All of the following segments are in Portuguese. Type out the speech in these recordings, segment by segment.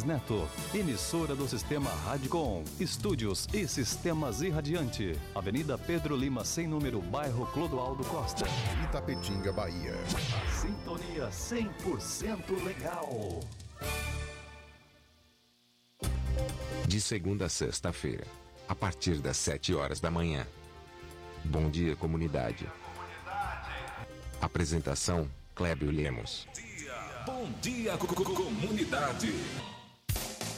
Felix Neto. Emissora do Sistema Radicom. Estúdios e Sistemas Irradiante. Avenida Pedro Lima, sem número, bairro Clodoaldo Costa. Itapetinga, Bahia. A sintonia 100% legal. De segunda a sexta-feira, a partir das 7 horas da manhã. Bom dia, comunidade. Apresentação: Clébio Lemos. Bom dia, co- co- comunidade.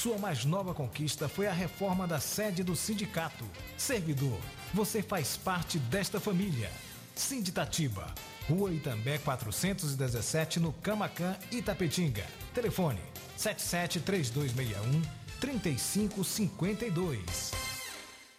Sua mais nova conquista foi a reforma da sede do sindicato. Servidor, você faz parte desta família. Sinditatiba, Rua Itambé 417, no Camacan, Itapetinga. Telefone 773261 3552.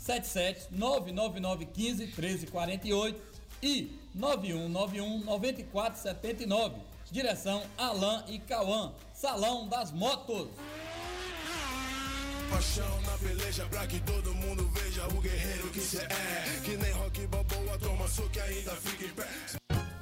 77 99915 1348 e 9191 9479. Direção Alain e Cauã. Salão das Motos. Paixão na peleja pra que todo mundo veja o guerreiro que cê é. Que nem rock balboa, toma soco ainda fica em pé.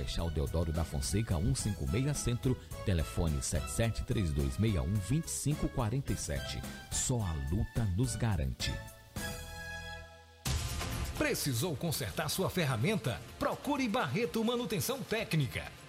Marechal Deodoro da Fonseca, 156 Centro, telefone 7732612547. Só a luta nos garante. Precisou consertar sua ferramenta? Procure Barreto Manutenção Técnica.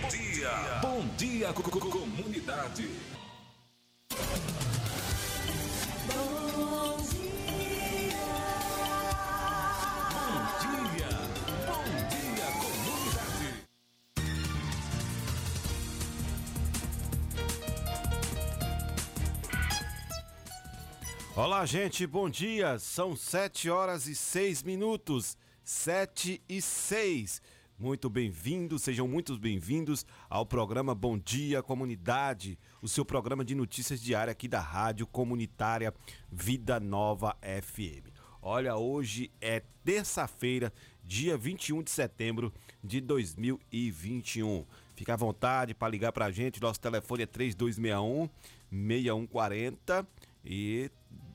Bom dia, bom dia, co- co- comunidade. Bom dia, bom dia, comunidade. Olá, gente, bom dia. São 7 horas e 6 minutos. 7 e 6. Muito bem-vindos, sejam muito bem-vindos ao programa Bom Dia Comunidade, o seu programa de notícias diária aqui da Rádio Comunitária Vida Nova FM. Olha, hoje é terça-feira, dia 21 de setembro de 2021. Fica à vontade para ligar para a gente. Nosso telefone é 3261 6140 e,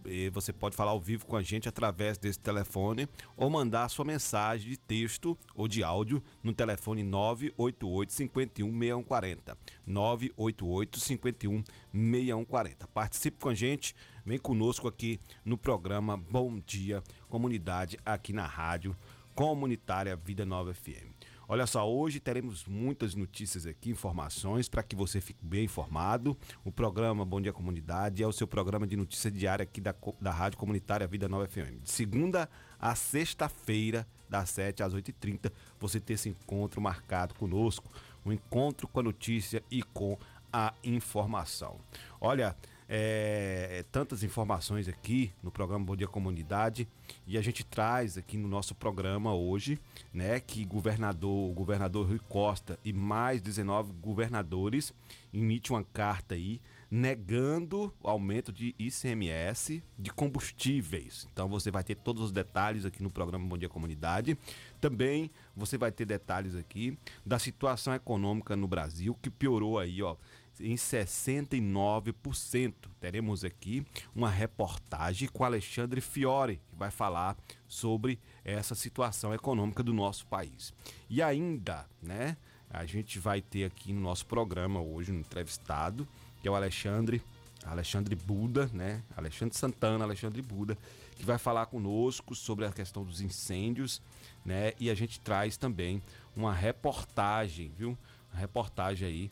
e você pode falar ao vivo com a gente através desse telefone ou mandar sua mensagem de texto ou de áudio no telefone 988 51 6140. 988 51 6140. Participe com a gente, vem conosco aqui no programa Bom Dia Comunidade aqui na Rádio Comunitária Vida Nova FM. Olha só, hoje teremos muitas notícias aqui, informações para que você fique bem informado. O programa Bom Dia Comunidade é o seu programa de notícia diária aqui da, da Rádio Comunitária Vida Nova FM. De segunda a sexta-feira, das 7 às 8h30, você ter esse encontro marcado conosco. Um encontro com a notícia e com a informação. Olha, é, tantas informações aqui no programa Bom Dia Comunidade e a gente traz aqui no nosso programa hoje, né, que governador, o governador Rui Costa e mais 19 governadores emitem uma carta aí negando o aumento de ICMS de combustíveis. Então você vai ter todos os detalhes aqui no programa Bom Dia Comunidade. Também você vai ter detalhes aqui da situação econômica no Brasil que piorou aí, ó em 69%. Teremos aqui uma reportagem com Alexandre Fiore, que vai falar sobre essa situação econômica do nosso país. E ainda, né, a gente vai ter aqui no nosso programa hoje um entrevistado, que é o Alexandre Alexandre Buda, né? Alexandre Santana, Alexandre Buda, que vai falar conosco sobre a questão dos incêndios, né? E a gente traz também uma reportagem, viu? Uma reportagem aí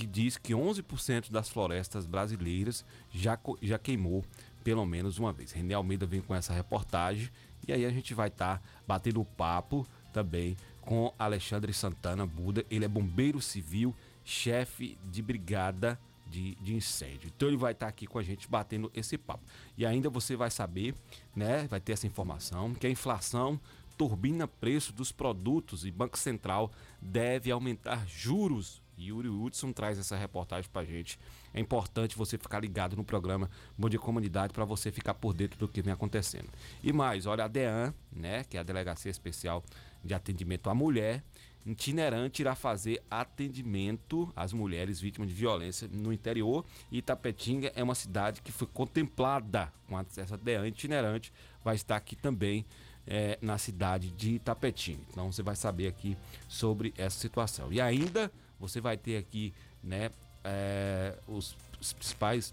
que diz que 11% das florestas brasileiras já, já queimou pelo menos uma vez. René Almeida vem com essa reportagem e aí a gente vai estar tá batendo papo também com Alexandre Santana Buda. Ele é bombeiro civil, chefe de brigada de, de, incêndio. Então ele vai estar tá aqui com a gente batendo esse papo. E ainda você vai saber, né? Vai ter essa informação que a inflação turbina preço dos produtos e Banco Central deve aumentar juros Yuri Hudson traz essa reportagem pra gente. É importante você ficar ligado no programa Bom Dia Comunidade para você ficar por dentro do que vem acontecendo. E mais, olha a DEAN, né, que é a Delegacia Especial de Atendimento à Mulher, itinerante irá fazer atendimento às mulheres vítimas de violência no interior. E Itapetinga é uma cidade que foi contemplada com essa DEAN itinerante, vai estar aqui também é, na cidade de Itapetinga. Então você vai saber aqui sobre essa situação. E ainda você vai ter aqui, né, é, os, principais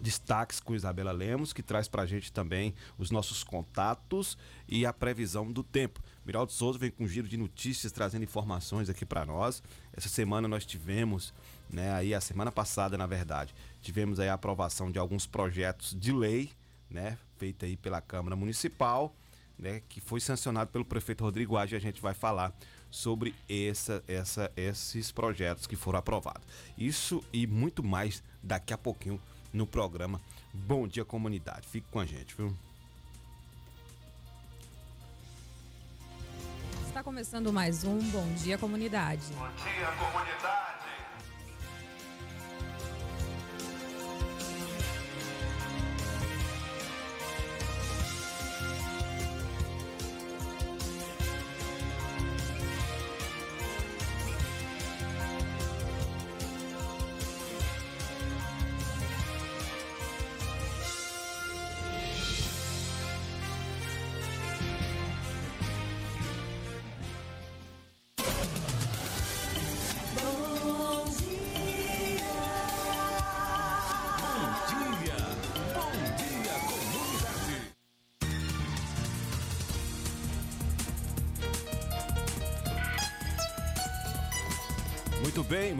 destaques com Isabela Lemos, que traz para a gente também os nossos contatos e a previsão do tempo. Miraldo Souza vem com um giro de notícias, trazendo informações aqui para nós. Essa semana nós tivemos, né, aí a semana passada, na verdade, tivemos aí a aprovação de alguns projetos de lei, né, feita aí pela Câmara Municipal, né, que foi sancionado pelo prefeito Rodrigo Age, a gente vai falar sobre essa, essa, esses projetos que foram aprovados. Isso e muito mais daqui a pouquinho no programa Bom Dia Comunidade. Fique com a gente, viu? Está começando mais um Bom Dia Comunidade. Bom dia, comunidade.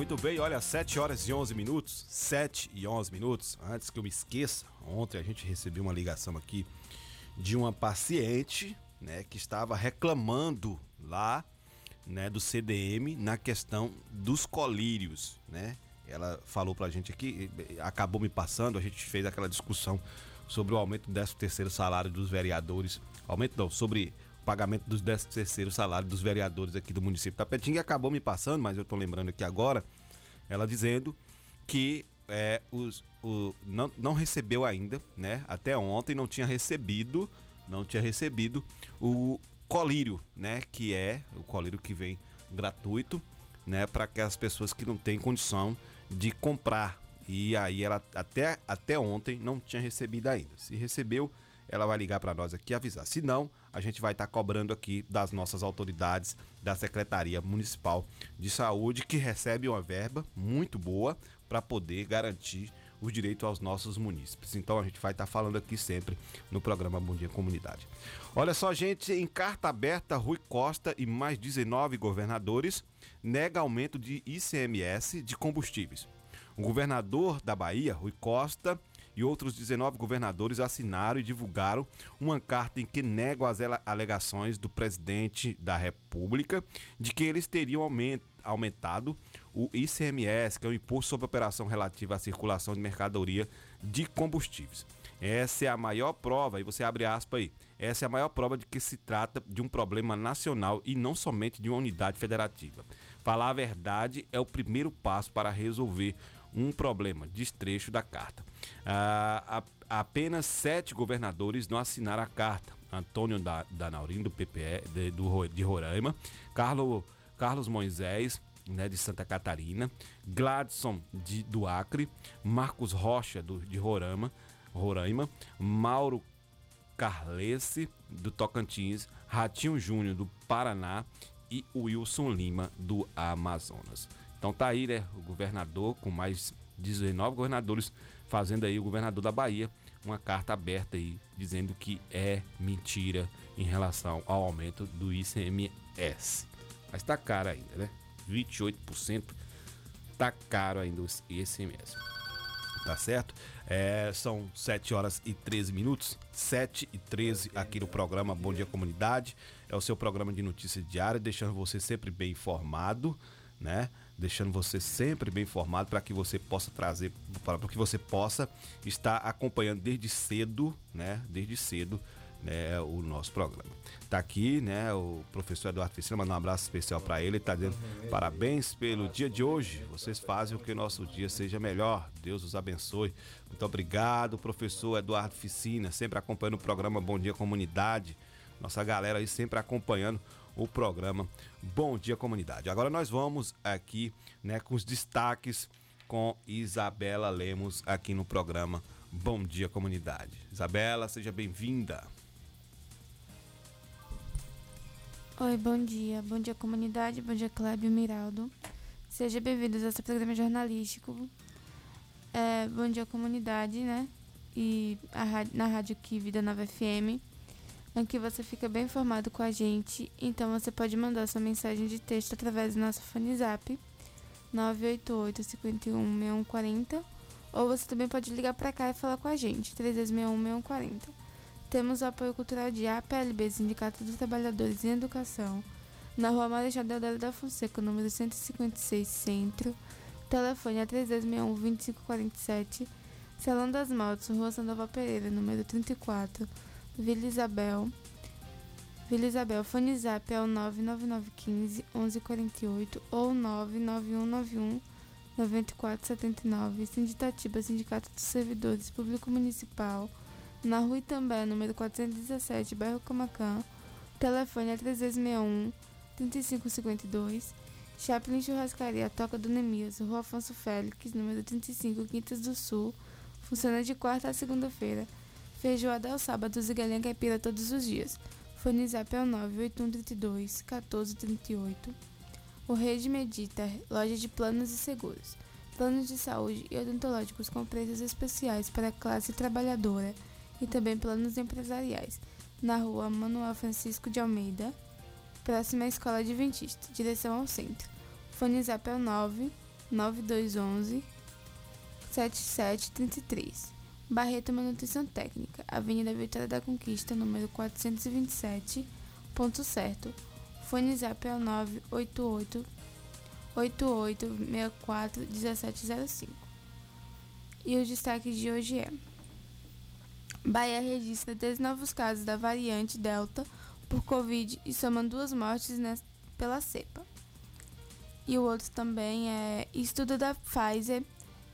Muito bem. Olha, 7 horas e 11 minutos. 7 e 11 minutos. Antes que eu me esqueça, ontem a gente recebeu uma ligação aqui de uma paciente, né, que estava reclamando lá, né, do CDM na questão dos colírios, né? Ela falou pra gente aqui, acabou me passando, a gente fez aquela discussão sobre o aumento do 13 terceiro salário dos vereadores. Aumento não, sobre pagamento dos 13 terceiro salário dos vereadores aqui do município de Tapetinga acabou me passando, mas eu estou lembrando aqui agora, ela dizendo que é, os, o, não, não recebeu ainda, né? Até ontem não tinha recebido, não tinha recebido o colírio, né? Que é o colírio que vem gratuito, né, para aquelas pessoas que não têm condição de comprar. E aí ela até, até ontem não tinha recebido ainda. Se recebeu, ela vai ligar para nós aqui e avisar. Se não, a gente vai estar tá cobrando aqui das nossas autoridades da Secretaria Municipal de Saúde, que recebe uma verba muito boa para poder garantir o direito aos nossos munícipes. Então a gente vai estar tá falando aqui sempre no programa Bom Dia Comunidade. Olha só, gente, em carta aberta, Rui Costa e mais 19 governadores nega aumento de ICMS de combustíveis. O governador da Bahia, Rui Costa, e outros 19 governadores assinaram e divulgaram uma carta em que negam as alegações do presidente da República de que eles teriam aumentado o ICMS, que é o Imposto sobre Operação Relativa à Circulação de Mercadoria de Combustíveis. Essa é a maior prova, e você abre aspas aí, essa é a maior prova de que se trata de um problema nacional e não somente de uma unidade federativa. Falar a verdade é o primeiro passo para resolver um problema, destrecho da carta. Ah, apenas sete governadores não assinaram a carta. Antônio da, Danaurim, do PPE, de, do, de Roraima, Carlos, Carlos Moisés, né, de Santa Catarina, Gladson de, do Acre, Marcos Rocha do, de Roraima, Roraima, Mauro Carlesse do Tocantins, Ratinho Júnior do Paraná e Wilson Lima do Amazonas. Então tá aí, né, o governador com mais 19 governadores fazendo aí o governador da Bahia uma carta aberta aí dizendo que é mentira em relação ao aumento do ICMS. Mas tá caro ainda, né? 28% tá caro ainda o ICMS. Tá certo? É, são 7 horas e 13 minutos, 7 e 13 aqui no programa Bom Dia Comunidade. É o seu programa de notícias diária, deixando você sempre bem informado, né? Deixando você sempre bem informado para que você possa trazer, para que você possa estar acompanhando desde cedo, né? Desde cedo, né, o nosso programa. Tá aqui, né, o professor Eduardo Ficina, mandar um abraço especial para ele, tá dizendo parabéns pelo dia de hoje. Vocês fazem o que o nosso dia seja melhor. Deus os abençoe. Muito obrigado, professor Eduardo Ficina, sempre acompanhando o programa Bom Dia Comunidade. Nossa galera aí sempre acompanhando o programa Bom Dia Comunidade. Agora nós vamos aqui né, com os destaques com Isabela Lemos aqui no programa Bom Dia Comunidade. Isabela, seja bem-vinda. Oi, bom dia. Bom dia, comunidade. Bom dia, Clébio Miraldo. Seja bem-vindos a esse programa jornalístico. É, bom dia, comunidade, né? E a, na Rádio Aqui, Vida Nova FM em que você fica bem informado com a gente. Então você pode mandar sua mensagem de texto através do nosso fone zap 988 51 6140 ou você também pode ligar para cá e falar com a gente 3261 6140. Temos o apoio cultural de APLB, Sindicato dos Trabalhadores em Educação, na rua Marechal Deodoro da Fonseca, número 156, Centro. Telefone é 3261 2547. Salão das Motos, Rua Sandoval Pereira, número 34. Vila Isabel. Vila Isabel, fone zap é o 99915 1148 ou 99191 9479. Sinditatiba, Sindicato dos Servidores Público Municipal. Na rua Itambé, número 417, bairro Camacã. Telefone é 3361 3552. Chaplin Churrascaria, Toca do Nemias, Rua Afonso Félix, número 35, Quintas do Sul. Funciona de quarta a segunda-feira. Feijoada aos sábados e galinha caipira todos os dias. Fone Zap é o 98132 1438. O Rede Medita, loja de planos e seguros. Planos de saúde e odontológicos com preços especiais para a classe trabalhadora e também planos empresariais. Na rua Manuel Francisco de Almeida, próxima à Escola Adventista, direção ao centro. Fone Zap é o 9 9211 7733. Barreto Manutenção Técnica, Avenida Vitória da Conquista, número 427, ponto certo. Fone Zap é o 988 8864 1705. E o destaque de hoje é: Bahia registra 10 novos casos da variante Delta por Covid e soma duas mortes pela cepa. E o outro também é estudo da Pfizer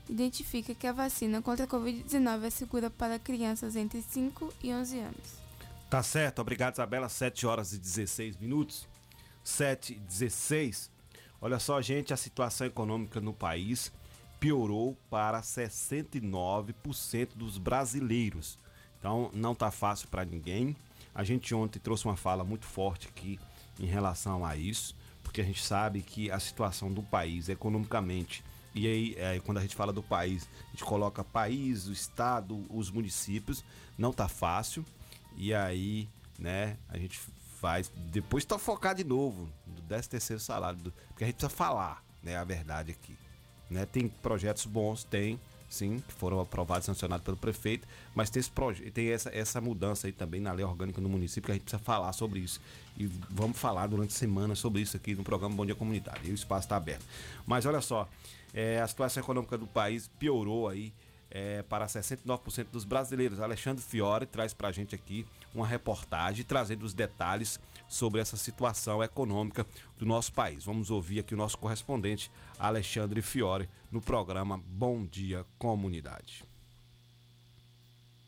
identifica que a vacina contra a Covid-19 é segura para crianças entre 5 e 11 anos. Tá certo, obrigado Isabela, 7 horas e 16 minutos. 7 e 16. Olha só, gente, a situação econômica no país piorou para 69% dos brasileiros. Então, não tá fácil para ninguém. A gente ontem trouxe uma fala muito forte aqui em relação a isso, porque a gente sabe que a situação do país economicamente e aí, é, quando a gente fala do país, a gente coloca país, o estado, os municípios, não tá fácil. E aí, né, a gente faz. Depois focar de novo no 13 terceiro salário. Do, porque a gente precisa falar, né, a verdade aqui. Né? Tem projetos bons, tem, sim, que foram aprovados sancionados pelo prefeito, mas tem, esse tem essa, essa mudança aí também na lei orgânica do município que a gente precisa falar sobre isso. E vamos falar durante a semana sobre isso aqui no programa Bom Dia Comunidade. E o espaço está aberto. Mas olha só, é, a situação econômica do país piorou aí é, para 69% dos brasileiros. Alexandre Fiore traz para a gente aqui uma reportagem trazendo os detalhes sobre essa situação econômica do nosso país. Vamos ouvir aqui o nosso correspondente Alexandre Fiore no programa Bom Dia Comunidade.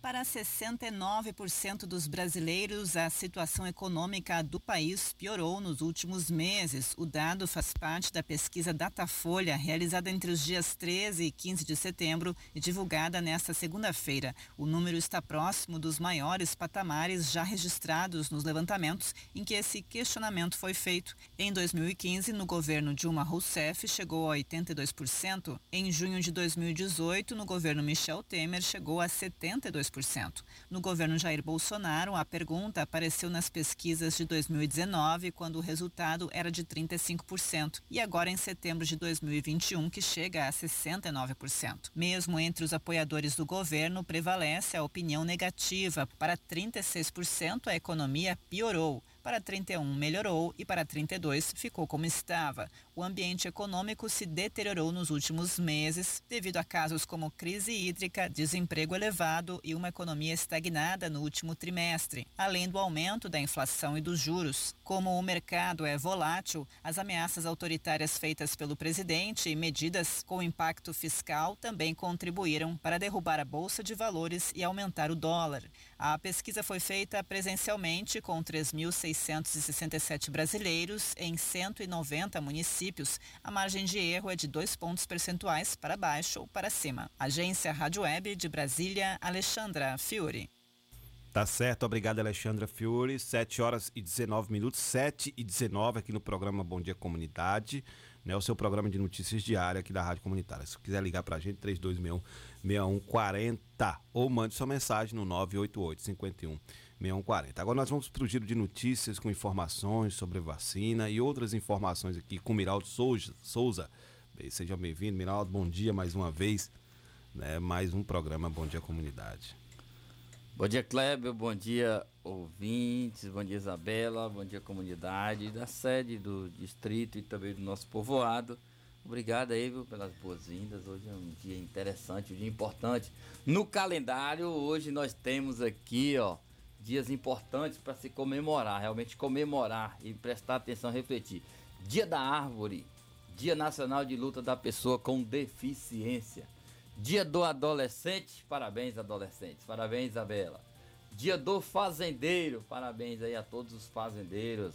Para 69% dos brasileiros, a situação econômica do país piorou nos últimos meses. O dado faz parte da pesquisa Datafolha, realizada entre os dias 13 e 15 de setembro e divulgada nesta segunda-feira. O número está próximo dos maiores patamares já registrados nos levantamentos em que esse questionamento foi feito. Em 2015, no governo Dilma Rousseff, chegou a 82%. Em junho de 2018, no governo Michel Temer, chegou a 72%. No governo Jair Bolsonaro, a pergunta apareceu nas pesquisas de 2019, quando o resultado era de 35%, e agora em setembro de 2021, que chega a 69%. Mesmo entre os apoiadores do governo, prevalece a opinião negativa. Para 36%, a economia piorou. Para 31 melhorou e para 32 ficou como estava. O ambiente econômico se deteriorou nos últimos meses devido a casos como crise hídrica, desemprego elevado e uma economia estagnada no último trimestre, além do aumento da inflação e dos juros. Como o mercado é volátil, as ameaças autoritárias feitas pelo presidente e medidas com impacto fiscal também contribuíram para derrubar a bolsa de valores e aumentar o dólar. A pesquisa foi feita presencialmente com 3.667 brasileiros em 190 municípios. A margem de erro é de dois pontos percentuais para baixo ou para cima. Agência Rádio Web de Brasília, Alexandra Fiore. Tá certo, obrigado Alexandra Fiore. 7 horas e 19 minutos, 7 e 19 aqui no programa Bom Dia Comunidade, né? O seu programa de notícias diária aqui da Rádio Comunitária. Se quiser ligar pra gente, 3261 6140 ou mande sua mensagem no 988 51 6140. Agora nós vamos para o giro de notícias com informações sobre vacina e outras informações aqui com Miraldo Souza. Seja bem-vindo, Miraldo. Bom dia mais uma vez. Né? Mais um programa Bom Dia Comunidade. Bom dia, Kleber. Bom dia, ouvintes. Bom dia, Isabela. Bom dia, comunidade da sede do distrito e também do nosso povoado. Obrigado aí, viu, pelas boas-vindas. Hoje é um dia interessante, um dia importante. No calendário, hoje nós temos aqui, ó, dias importantes para se comemorar, realmente comemorar e prestar atenção, refletir. Dia da Árvore, Dia Nacional de Luta da Pessoa com Deficiência. Dia do Adolescente, parabéns adolescentes, parabéns Isabela. Dia do Fazendeiro, parabéns aí a todos os fazendeiros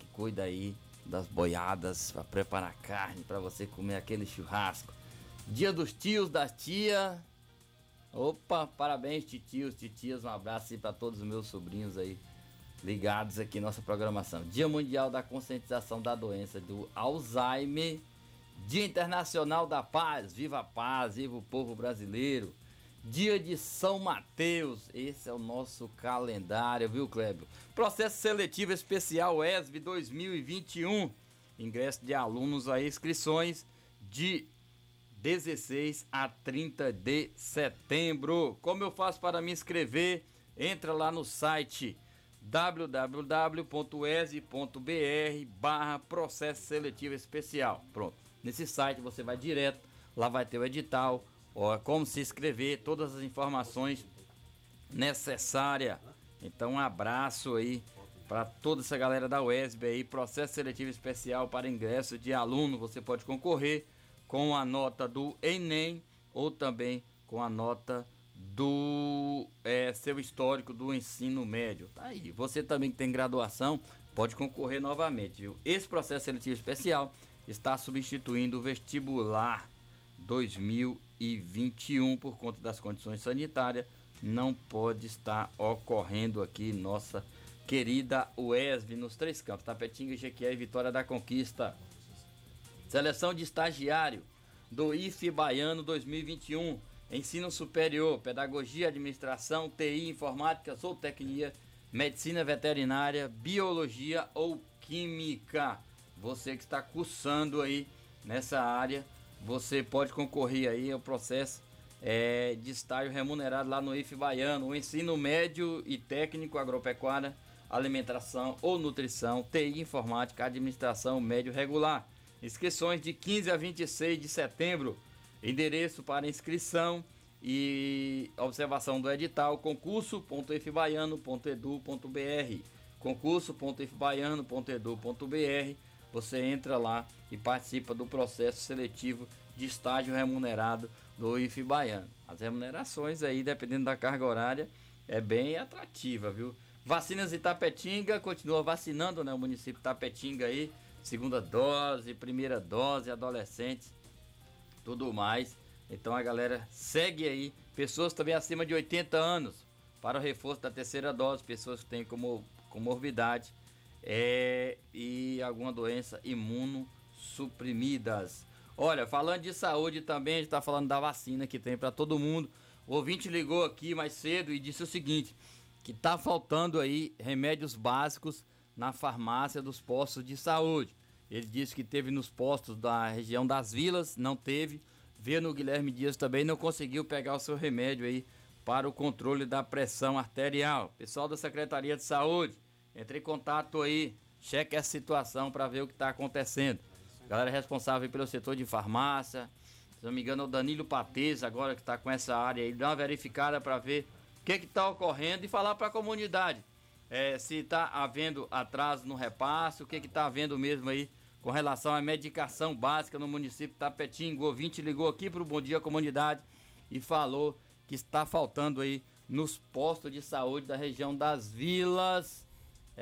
que cuidam aí das boiadas para preparar carne para você comer aquele churrasco. Dia dos tios, da tia. Opa, parabéns titios, titias, um abraço aí para todos os meus sobrinhos aí ligados aqui em nossa programação. Dia Mundial da Conscientização da Doença do Alzheimer. Dia Internacional da Paz, viva a paz, viva o povo brasileiro. Dia de São Mateus, esse é o nosso calendário, viu, Clébio? Processo seletivo especial ESB 2021. Ingresso de alunos a inscrições de 16 a 30 de setembro. Como eu faço para me inscrever? Entra lá no site www.es.br barra processo seletivo especial. Pronto. Nesse site você vai direto, lá vai ter o edital, ó, como se inscrever, todas as informações necessárias. Então um abraço aí para toda essa galera da UESB aí, processo seletivo especial para ingresso de aluno, você pode concorrer com a nota do Enem ou também com a nota do é, seu histórico do ensino médio. Tá aí. Você também que tem graduação pode concorrer novamente, viu? Esse processo seletivo especial está substituindo o vestibular 2021 por conta das condições sanitárias. Não pode estar ocorrendo aqui nossa querida UESV nos três campos, Tapetinga, Jequié e Vitória da Conquista. Seleção de estagiário do IFE Baiano 2021. Ensino superior, pedagogia, administração, TI, informática, zootecnia, medicina veterinária, biologia ou química. Você que está cursando aí nessa área, você pode concorrer aí ao processo é, de estágio remunerado lá no IFE Baiano, o ensino médio e técnico agropecuária, alimentação ou nutrição, TI, informática, administração médio regular. Inscrições de 15 a 26 de setembro. Endereço para inscrição e observação do edital concurso.ifbaiano.edu.br concurso.ifbaiano.edu.br Você entra lá e participa do processo seletivo de estágio remunerado do IF Baiano. As remunerações aí, dependendo da carga horária, é bem atrativa, viu? Vacinas de Tapetinga, continua vacinando, né? O município de Tapetinga aí, segunda dose, primeira dose, adolescentes, tudo mais. Então a galera segue aí. Pessoas também acima de 80 anos para o reforço da terceira dose, pessoas que têm como comorbidade é, e alguma doença imunossuprimidas. Olha, falando de saúde também, a gente está falando da vacina que tem para todo mundo. O ouvinte ligou aqui mais cedo e disse o seguinte: que está faltando aí remédios básicos na farmácia dos postos de saúde. Ele disse que teve nos postos da região das vilas, não teve. Veio no Guilherme Dias também, não conseguiu pegar o seu remédio aí para o controle da pressão arterial. Pessoal da Secretaria de Saúde, entre em contato aí, cheque essa situação para ver o que está acontecendo. Galera responsável pelo setor de farmácia, se não me engano, é o Danilo Patês, agora que está com essa área aí, dá uma verificada para ver o que está ocorrendo e falar para a comunidade é, se está havendo atraso no repasse, o que está havendo mesmo aí com relação à medicação básica no município de Tapetinga. O ouvinte ligou aqui para o Bom Dia Comunidade e falou que está faltando aí nos postos de saúde da região das vilas.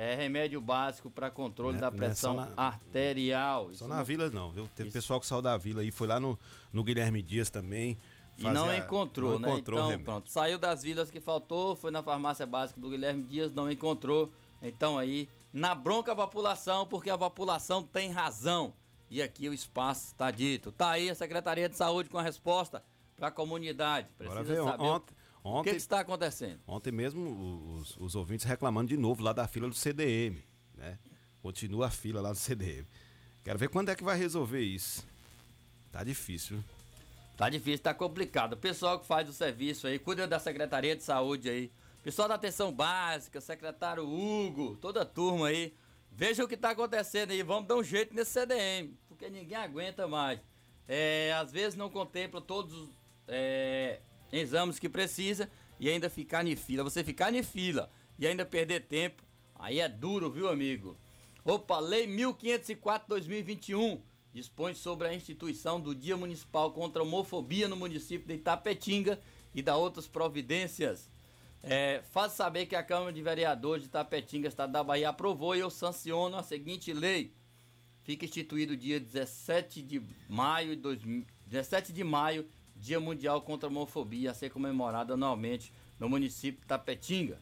É remédio básico para controle Né- da é pressão na- arterial. Só Isso na não- vila não, viu? Teve pessoal que saiu da vila aí, foi lá no, no Guilherme Dias também. E não encontrou, não né? encontrou então, pronto. Saiu das vilas que faltou, foi na farmácia básica do Guilherme Dias, não encontrou. Então aí, na bronca a população, porque a população tem razão. E aqui o espaço está dito. Tá aí a Secretaria de Saúde com a resposta para a comunidade. Precisa veio saber ontem, o ontem, que, que está acontecendo. Ontem mesmo os, os ouvintes reclamando de novo lá da fila do CDM, né? Continua a fila lá do CDM. Quero ver quando é que vai resolver isso. Tá difícil. Tá difícil, tá complicado. O pessoal que faz o serviço aí, cuida da Secretaria de Saúde aí. Pessoal da atenção básica, secretário Hugo, toda a turma aí. Veja o que tá acontecendo aí. Vamos dar um jeito nesse CDM, porque ninguém aguenta mais. É, às vezes não contempla todos os é, exames que precisa e ainda ficar em fila. Você ficar em fila e ainda perder tempo, aí é duro, viu, amigo? Opa, Lei 1504-2021 dispõe sobre a instituição do Dia Municipal contra a Homofobia no município de Itapetinga e da outras providências. É, faz saber que a Câmara de Vereadores de Itapetinga, Estado da Bahia, aprovou e eu sanciono a seguinte lei. Fica instituído dia 17 de maio de 2000 17 de maio, Dia Mundial contra a Homofobia, a ser comemorado anualmente no município de Itapetinga.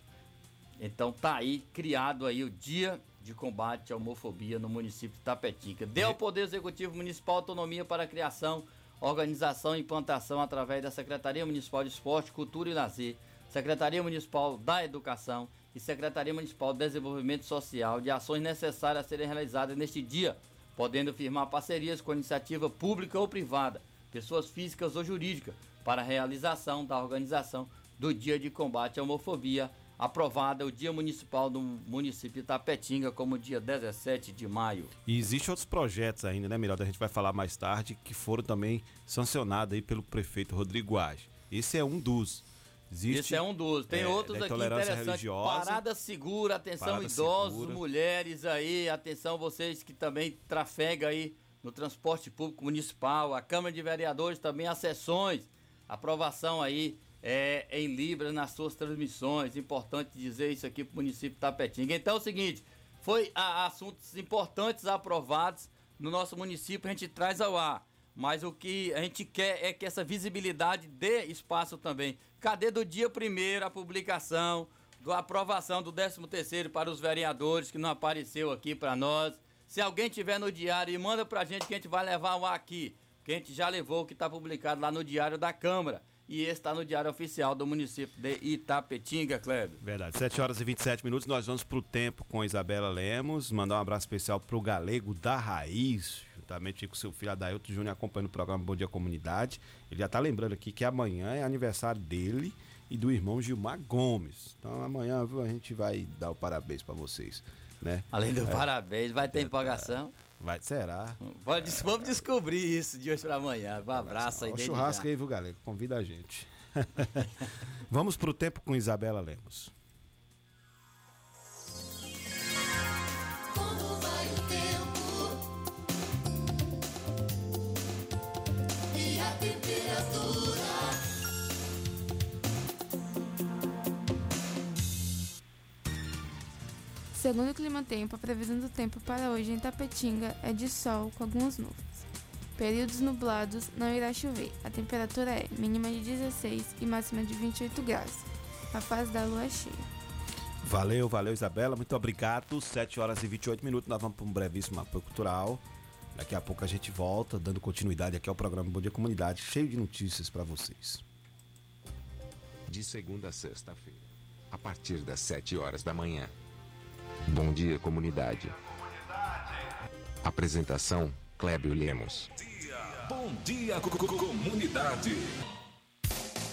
Então tá aí criado aí o Dia de Combate à Homofobia no município de Tapetinga. Dê ao Poder Executivo Municipal autonomia para a criação, organização e implantação através da Secretaria Municipal de Esporte, Cultura e Lazer, Secretaria Municipal da Educação e Secretaria Municipal de Desenvolvimento Social de ações necessárias a serem realizadas neste dia, podendo firmar parcerias com iniciativa pública ou privada, pessoas físicas ou jurídicas, para a realização da organização do Dia de Combate à Homofobia, aprovada o Dia Municipal do município de Tapetinga como dia 17 de maio. E existem outros projetos ainda, né, Melhor? A gente vai falar mais tarde, que foram também sancionados aí pelo prefeito Rodrigo Age. Esse é um dos. Existe, Esse é um dos. Tem é, outros da aqui interessantes. religiosa. Parada segura, atenção Parada idosos, segura. mulheres aí, atenção vocês que também trafegam aí no transporte público municipal, a Câmara de Vereadores também as sessões, aprovação aí é, em Libras nas suas transmissões. Importante dizer isso aqui para o município de Tapetinga. Então é o seguinte, foi a- assuntos importantes aprovados no nosso município, a gente traz ao ar. Mas o que a gente quer é que essa visibilidade dê espaço também. Cadê do dia primeiro a publicação, da aprovação do 13 terceiro para os vereadores, que não apareceu aqui para nós. Se alguém tiver no diário, manda para a gente que a gente vai levar o aqui. Que a gente já levou o que está publicado lá no Diário da Câmara. E esse está no Diário Oficial do município de Itapetinga, Kleber. Verdade. 7 horas e 27 minutos, nós vamos para o tempo com Isabela Lemos. Mandar um abraço especial para o Galego da Raiz, juntamente com seu filho Adailton Júnior acompanhando o programa Bom Dia Comunidade. Ele já está lembrando aqui que amanhã é aniversário dele e do irmão Gilmar Gomes. Então amanhã viu, a gente vai dar o parabéns para vocês. Né? Além do é, parabéns, vai ter empolgação. Vai, será? Pode, vamos descobrir isso de hoje para amanhã. Um abraço aí. O churrasco aí, viu, galera? Convida a gente. vamos pro tempo com Isabela Lemos. Como vai o tempo e a temperatura? Segundo o Clima Tempo, a previsão do tempo para hoje em Tapetinga é de sol com algumas nuvens. Períodos nublados, não irá chover. A temperatura é mínima de 16 e máxima de 28 graus. A fase da lua é cheia. Valeu, valeu Isabela, muito obrigado. 7 horas e 28 minutos, nós vamos para um brevíssimo apoio cultural. Daqui a pouco a gente volta, dando continuidade aqui ao programa Bom Dia Comunidade, cheio de notícias para vocês. De segunda a sexta-feira, a partir das 7 horas da manhã. Bom dia, comunidade. Apresentação: Clébio Lemos. Bom dia, co- co- comunidade.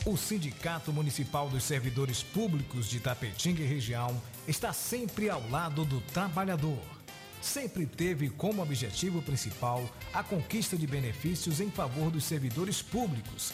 O Sindicato Municipal dos Servidores Públicos de Tapetinga e região está sempre ao lado do trabalhador. Sempre teve como objetivo principal a conquista de benefícios em favor dos servidores públicos.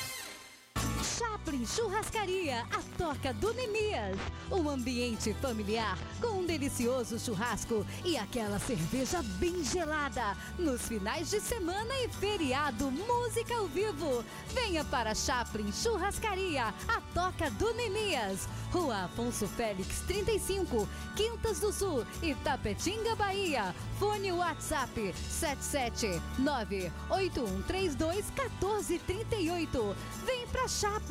Chaplin Churrascaria, a toca do Nemias. Um ambiente familiar com um delicioso churrasco e aquela cerveja bem gelada. Nos finais de semana e feriado, música ao vivo. Venha para Chaplin Churrascaria, a toca do Nemias. Rua Afonso Félix 35, Quintas do Sul, Itapetinga, Bahia. Fone WhatsApp 77981321438. Vem pra Chaplin.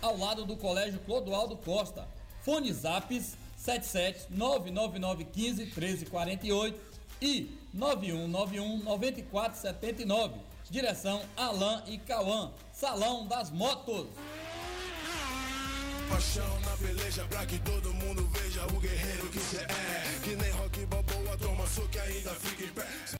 ao lado do Colégio Clodoaldo Costa. Fone Zaps 77 99915 1348 e 9191 9479. Direção Alain e Cauã. Salão das Motos. Paixão na peleja pra que todo mundo veja o guerreiro que cê é. Que nem rock balboa, toma soco e ainda fica em pé.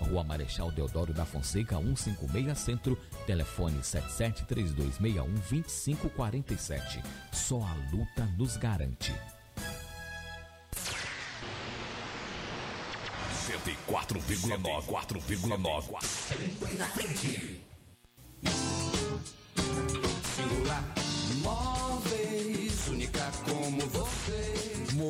Rua Marechal Deodoro da Fonseca 156 Centro, telefone 7732612547. Só a luta nos garante. 104,9, 4,9. Na frente. Singular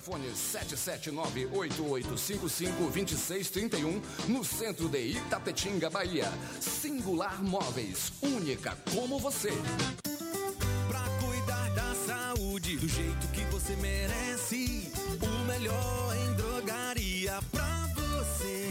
Fone 779-8855-2631, no centro de Itapetinga, Bahia. Singular Móveis, única como você. Pra cuidar da saúde do jeito que você merece. O melhor em drogaria pra você.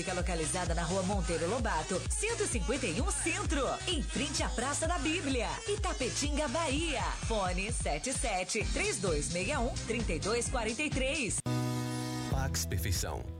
fica localizada na rua Monteiro Lobato, 151 Centro, em frente à Praça da Bíblia, Itapetinga, Bahia. Fone 77 3261 3243. Pax Perfeição.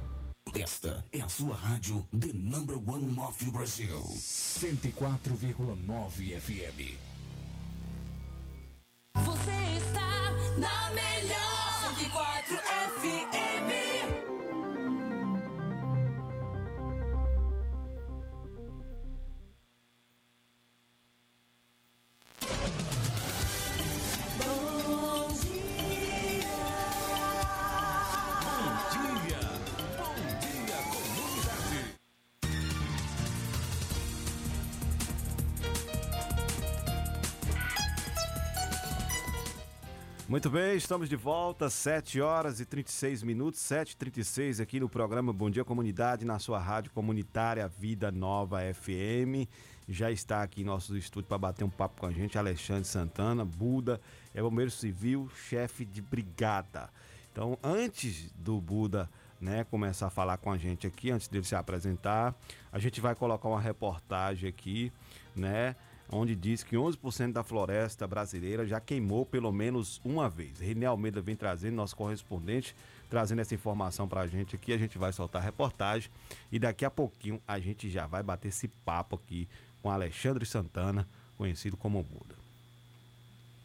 Esta é a sua rádio The Number One of Brasil. 104,9 FM. Você está na melhor Muito bem, estamos de volta, 7 horas e 36 minutos, 7h36 aqui no programa Bom Dia Comunidade, na sua rádio comunitária Vida Nova FM. Já está aqui em nosso estúdio para bater um papo com a gente, Alexandre Santana, Buda, é bombeiro civil, chefe de brigada. Então, antes do Buda né, começar a falar com a gente aqui, antes dele se apresentar, a gente vai colocar uma reportagem aqui, né? Onde diz que 11% da floresta brasileira já queimou pelo menos uma vez. René Almeida vem trazendo, nosso correspondente, trazendo essa informação para a gente aqui. A gente vai soltar a reportagem e daqui a pouquinho a gente já vai bater esse papo aqui com Alexandre Santana, conhecido como Buda.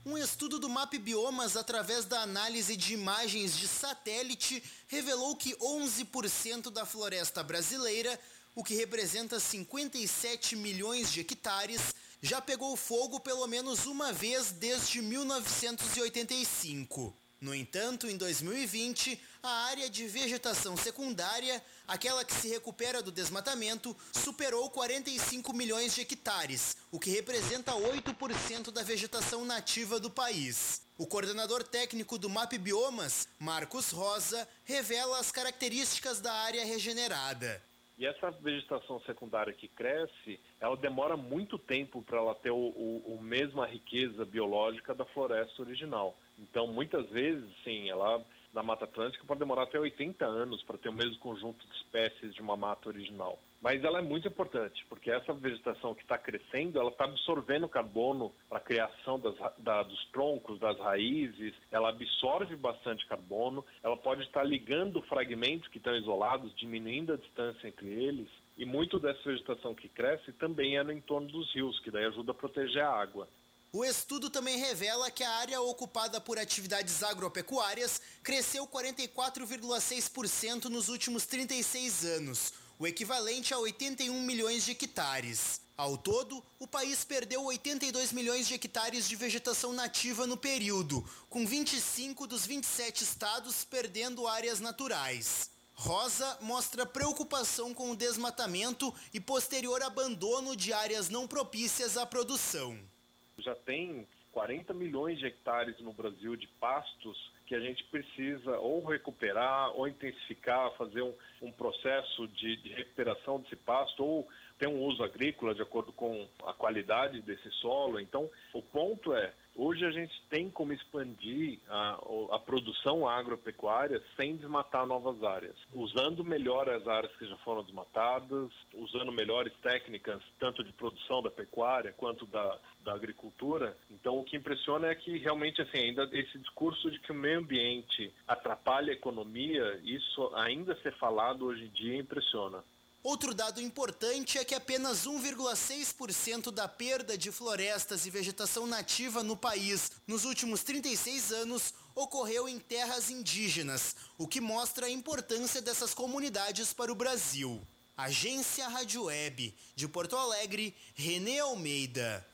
Um estudo do MAP Biomas, através da análise de imagens de satélite, revelou que 11% da floresta brasileira, o que representa 57 milhões de hectares, já pegou fogo pelo menos uma vez desde 1985. No entanto, em 2020, a área de vegetação secundária, aquela que se recupera do desmatamento, superou 45 milhões de hectares, o que representa 8% da vegetação nativa do país. O coordenador técnico do MAP Biomas, Marcos Rosa, revela as características da área regenerada. E essa vegetação secundária que cresce, ela demora muito tempo para ela ter o, o, o mesma riqueza biológica da floresta original. Então, muitas vezes, sim, ela na Mata Atlântica pode demorar até 80 anos para ter o mesmo conjunto de espécies de uma mata original. Mas ela é muito importante, porque essa vegetação que está crescendo, ela está absorvendo carbono para a criação das, da, dos troncos, das raízes, ela absorve bastante carbono, ela pode estar tá ligando fragmentos que estão isolados, diminuindo a distância entre eles, e muito dessa vegetação que cresce também é no entorno dos rios, que daí ajuda a proteger a água. O estudo também revela que a área ocupada por atividades agropecuárias cresceu 44,6% nos últimos 36 anos, o equivalente a 81 milhões de hectares. Ao todo, o país perdeu 82 milhões de hectares de vegetação nativa no período, com 25 dos 27 estados perdendo áreas naturais. Rosa mostra preocupação com o desmatamento e posterior abandono de áreas não propícias à produção já tem 40 milhões de hectares no Brasil de pastos que a gente precisa ou recuperar ou intensificar, fazer um, um processo de, de, recuperação desse pasto ou ter um uso agrícola de acordo com a qualidade desse solo. Então, o ponto é Hoje a gente tem como expandir a, a, produção agropecuária sem desmatar novas áreas, usando melhor as áreas que já foram desmatadas, usando melhores técnicas, tanto de produção da pecuária quanto da, da agricultura. Então, o que impressiona é que realmente, assim, ainda esse discurso de que o meio ambiente atrapalha a economia, isso ainda ser falado hoje em dia impressiona. Outro dado importante é que apenas 1,6% da perda de florestas e vegetação nativa no país nos últimos 36 anos ocorreu em terras indígenas, o que mostra a importância dessas comunidades para o Brasil. Agência Rádio Web, de Porto Alegre, Renê Almeida.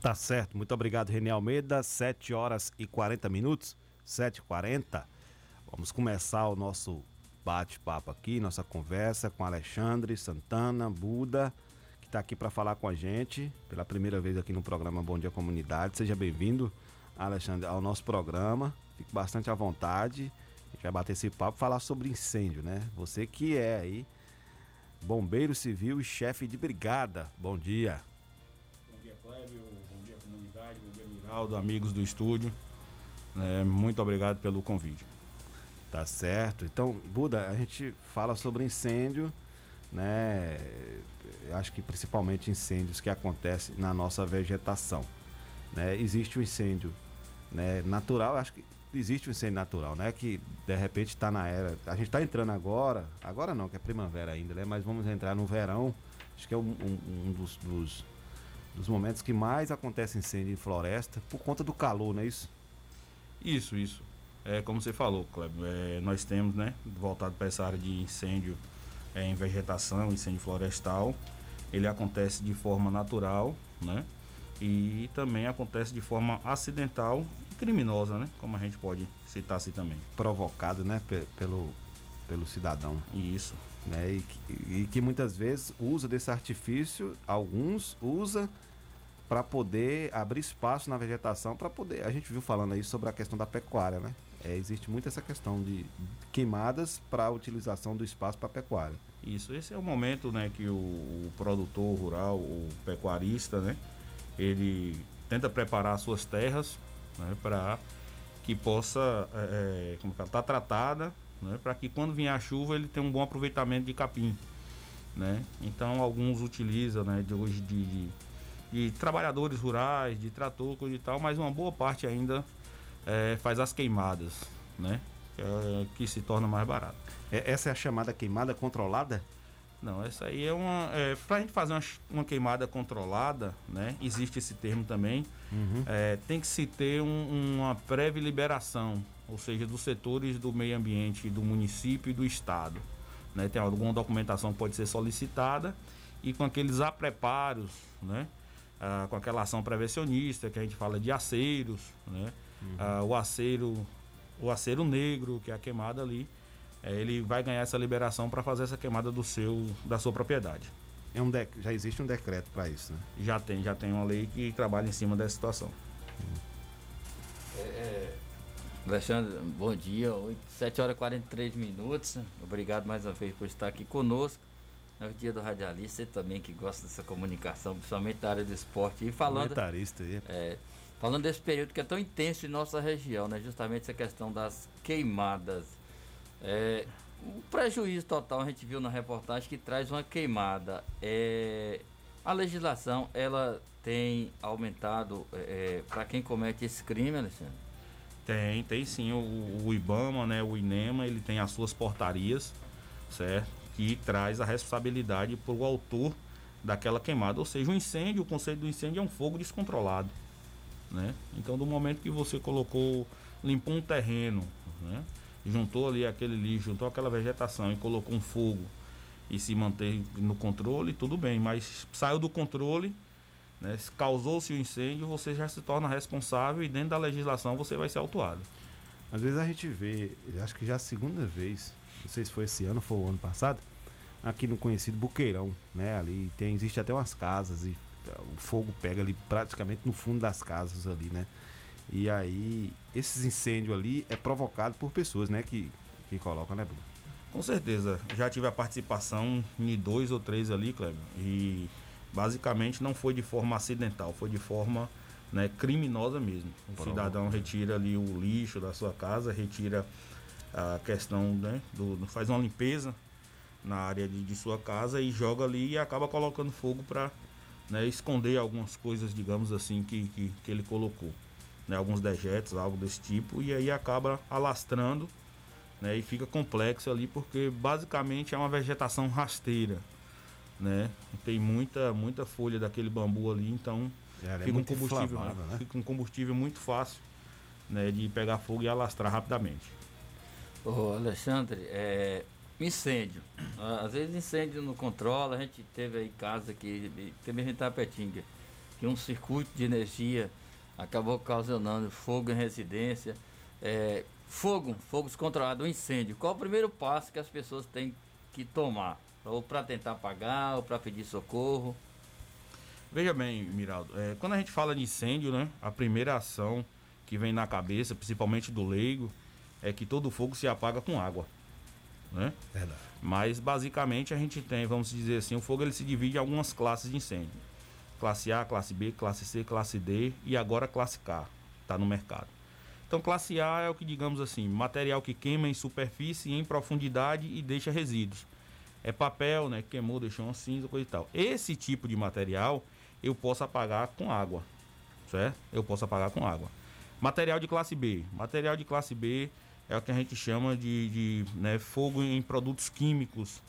Tá certo, muito obrigado, Renê Almeida. 7 horas e 40 minutos, 7h40. Vamos começar o nosso bate-papo aqui, nossa conversa com Alexandre Santana Buda, que está aqui para falar com a gente pela primeira vez aqui no programa Bom Dia Comunidade. Seja bem-vindo, Alexandre, ao nosso programa. Fique bastante à vontade. A gente vai bater esse papo falar sobre incêndio, né? Você que é aí bombeiro civil e chefe de brigada. Bom dia. Bom dia, Clébio. Bom dia, comunidade. Bom dia, Miraldo, amigos do estúdio. É, muito obrigado pelo convite. Tá certo. Então, Buda, a gente fala sobre incêndio, né? Acho que principalmente incêndios que acontecem na nossa vegetação. Né? Existe o um incêndio né, natural, acho que existe um incêndio natural, né? Que de repente está na era. A gente está entrando agora, agora não, que é primavera ainda, né? Mas vamos entrar no verão. Acho que é um, um, um dos, dos, dos, momentos que mais acontece incêndio em floresta por conta do calor, não é isso? Isso, isso. É, como você falou, Kleber, é, nós temos, né, voltado para essa área de incêndio é, em vegetação, incêndio florestal, ele acontece de forma natural, né, e também acontece de forma acidental e criminosa, né, como a gente pode citar assim também. Provocado, né, pelo, pelo cidadão. Isso. Né, e, que, e que muitas vezes usa desse artifício, alguns usa para poder abrir espaço na vegetação para poder. A gente viu falando aí sobre a questão da pecuária, né? É, existe muito essa questão de queimadas para a utilização do espaço para pecuária. Isso, esse é o momento né, que o, o produtor rural, o pecuarista, né, ele tenta preparar suas terras né, para que possa é, é estar tá tratada, né, para que quando vier a chuva ele tenha um bom aproveitamento de capim. Né? Então alguns utilizam né, de hoje de, de, de trabalhadores rurais, de trator, coisa e tal, mas uma boa parte ainda é, faz as queimadas, né? É, que se torna mais barato. É, essa é a chamada queimada controlada? Não, essa aí é uma. É, Para a gente fazer uma, uma, queimada controlada, né? Existe esse termo também. Uhum. É, tem que se ter um, uma prévia liberação, ou seja, dos setores do meio ambiente, do município e do estado. Né? Tem alguma documentação que pode ser solicitada e com aqueles apreparos, né? Ah, com aquela ação prevencionista que a gente fala de aceiros, né? Uhum. Ah, o aceiro, o aceiro negro, que é a queimada ali, é, ele vai ganhar essa liberação para fazer essa queimada do seu, da sua propriedade. É um de, já existe um decreto para isso, né? Já tem, já tem uma lei que trabalha em cima dessa situação. É, é, Alexandre, bom dia. 8, 7 horas e 43 minutos. Obrigado mais uma vez por estar aqui conosco. É o dia do radialista, você também que gosta dessa comunicação, principalmente da área do esporte. E falando. Comentarista aí. É, falando desse período que é tão intenso em nossa região, né? Justamente essa questão das queimadas. É, o prejuízo total a gente viu na reportagem que traz uma queimada. É, a legislação ela tem aumentado é, é para quem comete esse crime, Alexandre? Tem, tem sim. O, o IBAMA, né, o INEMA, ele tem as suas portarias, certo? Que traz a responsabilidade para o autor daquela queimada. Ou seja, o incêndio, o conceito do incêndio é um fogo descontrolado. Né? Então, do momento que você colocou, limpou um terreno, né? juntou ali aquele lixo, juntou aquela vegetação e colocou um fogo e se manteve no controle, tudo bem, mas saiu do controle, né? causou-se o um incêndio, você já se torna responsável e dentro da legislação você vai ser autuado. Às vezes a gente vê, acho que já a segunda vez, não sei se foi esse ano ou foi o ano passado, aqui no conhecido Buqueirão, né? Ali tem, existe até umas casas e o fogo pega ali praticamente no fundo das casas ali, né? E aí, esses incêndios ali é provocado por pessoas, né? Que, que colocam, né, Bruno? Com certeza. Já tive a participação em dois ou três ali, Kleber. E basicamente não foi de forma acidental, foi de forma né, criminosa mesmo. O Provoca. cidadão retira ali o lixo da sua casa, retira a questão, né? Do, faz uma limpeza na área de, de sua casa e joga ali e acaba colocando fogo para né, esconder algumas coisas, digamos assim, que, que, que ele colocou. Né, alguns dejetos, algo desse tipo, e aí acaba alastrando né, e fica complexo ali, porque basicamente é uma vegetação rasteira. Né? Tem muita, muita folha daquele bambu ali, então é, fica, é um combustível, né? fica um combustível muito fácil né, de pegar fogo e alastrar rapidamente. Ô Alexandre, é, Incêndio. Às vezes incêndio não controla, a gente teve aí casa que teve em Tapetinga, que um circuito de energia acabou ocasionando fogo em residência. É, fogo, fogo descontrolado, um incêndio. Qual o primeiro passo que as pessoas têm que tomar? Ou para tentar apagar, ou para pedir socorro? Veja bem, Miraldo, é, quando a gente fala de incêndio, né, a primeira ação que vem na cabeça, principalmente do leigo, é que todo fogo se apaga com água né? Verdade. Mas basicamente a gente tem, vamos dizer assim, o fogo ele se divide em algumas classes de incêndio. Classe A, classe B, classe C, classe D e agora classe K, está no mercado. Então classe A é o que digamos assim, material que queima em superfície, em profundidade e deixa resíduos. É papel, né? Queimou, deixou uma cinza, coisa e tal. Esse tipo de material eu posso apagar com água, certo? Eu posso apagar com água. Material de classe B. Material de classe B é o que a gente chama de, de né, fogo em produtos químicos,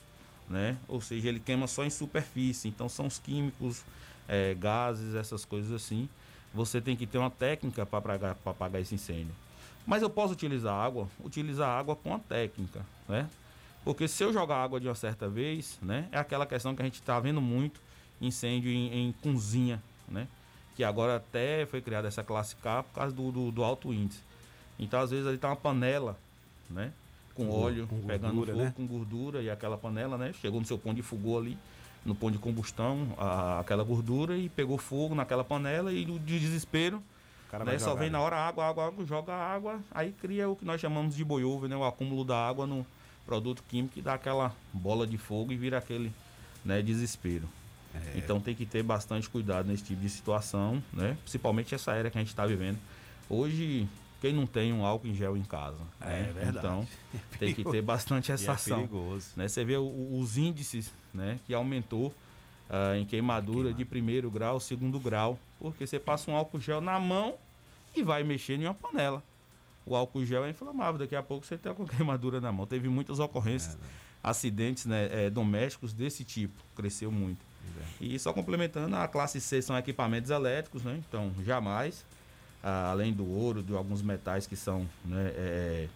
né? Ou seja, ele queima só em superfície. Então são os químicos, é, gases, essas coisas assim. Você tem que ter uma técnica para apagar, esse incêndio. Mas eu posso utilizar água? Utilizar água com a técnica, né? Porque se eu jogar água de uma certa vez, né? É aquela questão que a gente está vendo muito, incêndio em, em, cozinha, né? Que agora até foi criada essa classe K por causa do, do, do alto índice. Então, às vezes, ali tá uma panela, né? Com óleo, com pegando gordura, fogo, né? com gordura, e aquela panela, né? Chegou no seu ponto de fogo ali, no ponto de combustão a- aquela gordura e pegou fogo naquela panela e de desespero cara né, só jogar vem na ali. hora água, água, água, joga água, aí cria o que nós chamamos de boiova, né, o acúmulo da água no produto químico que dá aquela bola de fogo e vira aquele né, desespero. É. Então tem que ter bastante cuidado nesse tipo de situação, né? Principalmente essa era que a gente está vivendo. Hoje, quem não tem um álcool em gel em casa? né? É verdade. Então, É tem que ter bastante E é essa ação. perigoso. né? Você vê o- os índices né, que aumentou ah, em queimadura de primeiro grau, segundo grau, porque você passa um álcool gel na mão e vai mexer em uma panela. O álcool gel é inflamável, daqui a pouco você tem com queimadura na mão. Teve muitas ocorrências, acidentes né, eh, domésticos desse tipo, cresceu muito. E só complementando, a classe C são equipamentos elétricos, né? Então, jamais, ah, além do ouro, de alguns metais que são, né, eh,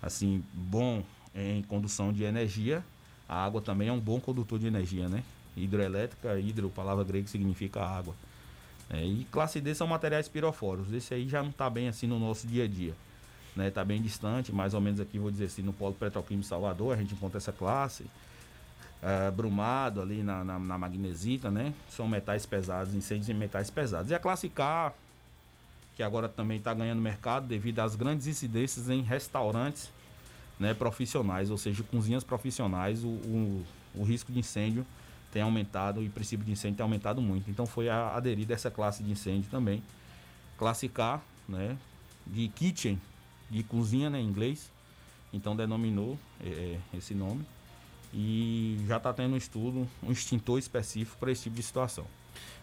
assim, bom em condução de energia, a água também é um bom condutor de energia, né? Hidroelétrica, hidro, palavra grega que significa água. É, e classe D são materiais pirofóros. Esse aí já não está bem assim no nosso dia a dia. Né? Está bem distante, mais ou menos aqui, vou dizer assim, no Polo Petroquímico Salvador, a gente encontra essa classe. Ah, brumado ali na, na, na magnesita, né? São metais pesados, incêndios em metais pesados. E a classe K, que agora também está ganhando mercado devido às grandes incidências em restaurantes né, profissionais, ou seja, cozinhas profissionais, o, o, o risco de incêndio tem aumentado e o princípio de incêndio tem aumentado muito. Então foi a, aderida essa classe de incêndio também. Classe K, né, de kitchen, de cozinha né, em inglês. Então denominou é, esse nome. E já está tendo um estudo, um extintor específico para esse tipo de situação.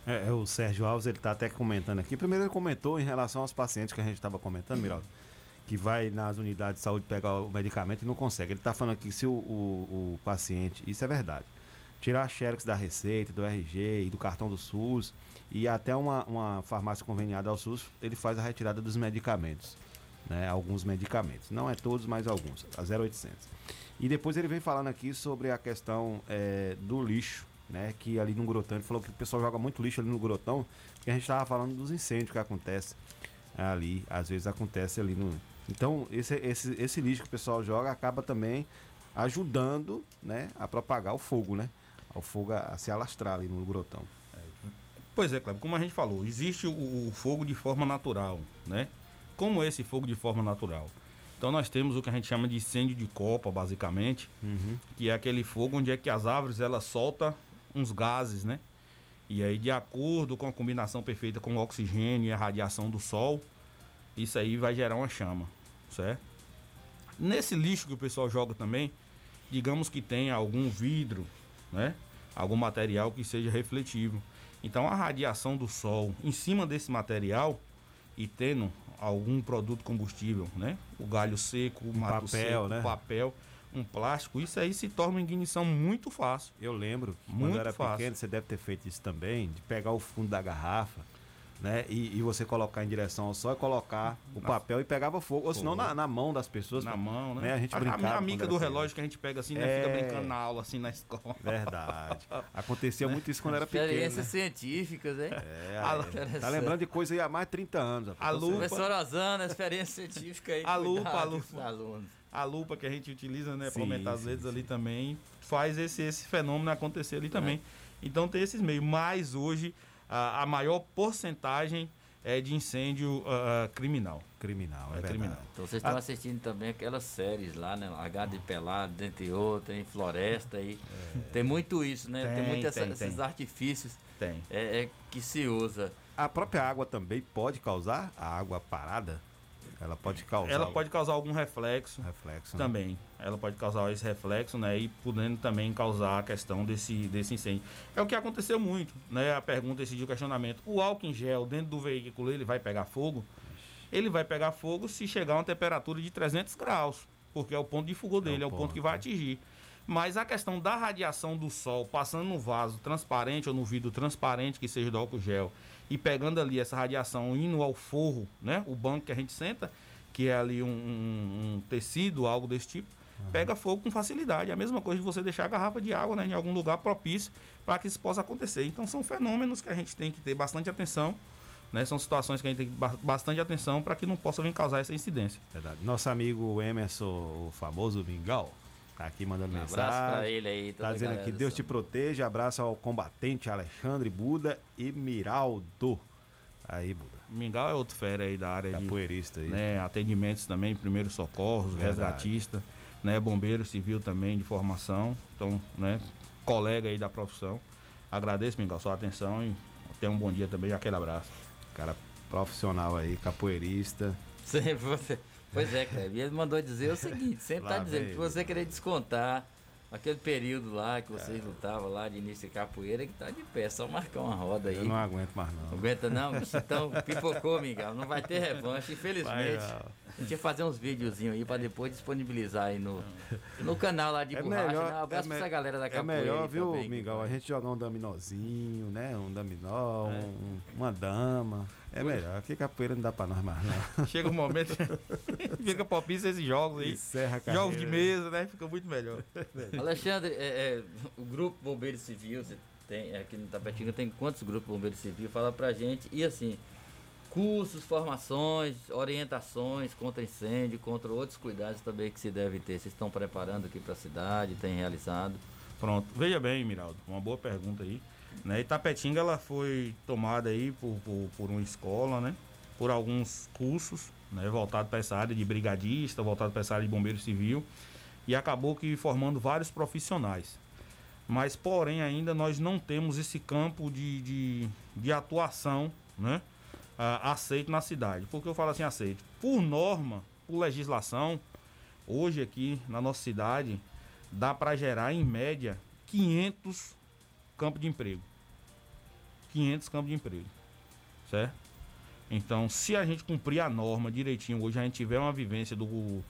É, é, o Sérgio Alves, ele tá até comentando aqui. Primeiro ele comentou em relação aos pacientes que a gente estava comentando, Miraldo, que vai nas unidades de saúde pegar o medicamento e não consegue. Ele está falando aqui que se o, o- o paciente, isso é verdade, tirar a xerox da receita, do RG e do cartão do SUS e até uma, uma farmácia conveniada ao SUS, ele faz a retirada dos medicamentos, né? Alguns medicamentos, não é todos, mas alguns, a 0800. E depois ele vem falando aqui sobre a questão eh, do lixo, né? Que ali no Grotão, ele falou que o pessoal joga muito lixo ali no Grotão, porque a gente estava falando dos incêndios que acontecem ali, às vezes acontece ali no. Então, esse, esse, esse lixo que o pessoal joga acaba também ajudando, né, a propagar o fogo, né? O fogo a, a se alastrar ali no Grotão. Pois é, Cleber, como a gente falou, existe o, o fogo de forma natural, né? Como esse fogo de forma natural? Então nós temos o que a gente chama de incêndio de copa, basicamente, que é aquele fogo onde é que as árvores elas soltam uns gases, né? E aí, de acordo com a combinação perfeita com o oxigênio e a radiação do sol, isso aí vai gerar uma chama, certo? Nesse lixo que o pessoal joga também, digamos que tenha algum vidro, né? Algum material que seja refletivo. Então a radiação do sol em cima desse material e tendo algum produto combustível, né? O galho seco, o mato papel, seco, né? papel, um plástico, isso aí se torna uma ignição muito fácil. Eu lembro, muito quando eu era fácil. pequeno, você deve ter feito isso também, de pegar o fundo da garrafa, né? E, e você colocar em direção ao sol e colocar o Na- papel e pegava fogo. Ou senão na, na mão das pessoas. Na mão, né? A gente a, brincava. a minha amiga do relógio que a gente pega assim, né? É. Fica brincando na aula, assim, na escola. Verdade. Acontecia muito isso quando era pequeno. Experiências Né? científicas, hein? É, é. tá lembrando de coisa aí há mais de 30 anos. A Então, lupa. Professor Osana, experiência científica aí. A lupa, a com lupa. alunos. A lupa que a gente utiliza, né, para aumentar as letras ali também, faz esse, esse fenômeno acontecer ali também. Então tem esses meios. Mas hoje a, a maior porcentagem é de incêndio ah, criminal. Criminal, é, criminal. Então vocês estão assistindo também aquelas séries lá, né? H de Pelado, dentre outras, em Floresta aí. Tem muito isso, né? Tem, Tem, muito essa- tem, esses tem. artifícios Tem. é, é que se usa. A própria água também pode causar a água parada? Ela pode causar. Ela pode causar algum reflexo, reflexo né? também. Ela pode causar esse reflexo, né? E podendo também causar a questão desse, desse incêndio. É o que aconteceu muito, né? A pergunta, esse dia, o questionamento. O álcool em gel dentro do veículo, ele vai pegar fogo? Ele vai pegar fogo se chegar a uma temperatura de 300 graus, porque é o ponto de fogo dele, é o, ponto, que vai atingir. Mas a questão da radiação do sol passando no vaso transparente ou no vidro transparente que seja do álcool gel e pegando ali essa radiação indo ao forro, né? O banco que a gente senta, que é ali um, um- um tecido, algo desse tipo, pega fogo com facilidade. É a mesma coisa de você deixar a garrafa de água né, em algum lugar propício para que isso possa acontecer. Então são fenômenos que a gente tem que ter bastante atenção. Né? São situações que a gente tem que ter ba- bastante atenção para que não possa vir causar essa incidência. Verdade. Nosso amigo Emerson, o famoso Mingau, Tá aqui mandando Um mensagem. abraço pra ele aí, Tá dizendo aqui, Deus te proteja. Abraço ao combatente Alexandre Buda e Miraldo. Aí, Buda. Mingau é outro fera aí da área Capoeirista aí. de né, atendimentos também, primeiros socorros, Verdade. resgatista, né, bombeiro civil também de formação, então, né, colega aí da profissão. Agradeço, Mingau, sua atenção e tenha um bom dia também, aquele abraço. Cara profissional aí, capoeirista. Sempre você. Pois é, Kleber. E ele mandou dizer o seguinte: sempre Lá tá dizendo que você querer descontar aquele período lá que vocês lutavam lá de início de capoeira, que tá de pé, só marcar uma roda aí. Eu não aguento mais não. Não aguenta não, então pipocou, Miguel. Não vai ter revanche, infelizmente. Vai. A gente ia fazer uns videozinhos aí pra depois disponibilizar aí no, no canal lá de É borracha. melhor, né? Um abraço é pra essa galera da É capoeira. melhor, aí viu, também, Mingau, a gente jogar um dominozinho, né? Um dominó, É. um- uma dama. É melhor. Aqui capoeira não dá pra nós mais, não. Chega um momento, fica propício a esses jogos aí. Encerra a Jogos de mesa, né? Fica muito melhor. Alexandre, é, é, o grupo Bombeiro Civil, você tem, aqui no Tapetinga tem quantos grupos Bombeiro Civil? Fala pra gente. E assim, cursos, formações, orientações contra incêndio, contra outros cuidados também que se deve ter. Vocês estão preparando aqui pra cidade, tem realizado? Pronto. Veja bem, Miraldo, uma boa pergunta aí. Né? Itapetinga ela foi tomada aí por, por, por uma escola, né? Por alguns cursos, né? Voltado para essa área de brigadista, voltado para essa área de bombeiro civil. E acabou que formando vários profissionais. Mas, porém, ainda nós não temos esse campo de, de, de atuação, né? ah, aceito na cidade. Por que eu falo assim aceito? Por norma, por legislação, hoje aqui na nossa cidade, dá para gerar em média 500 campos de emprego. 500 campos de emprego. Certo? Então, se a gente cumprir a norma direitinho, hoje a gente tiver uma vivência do,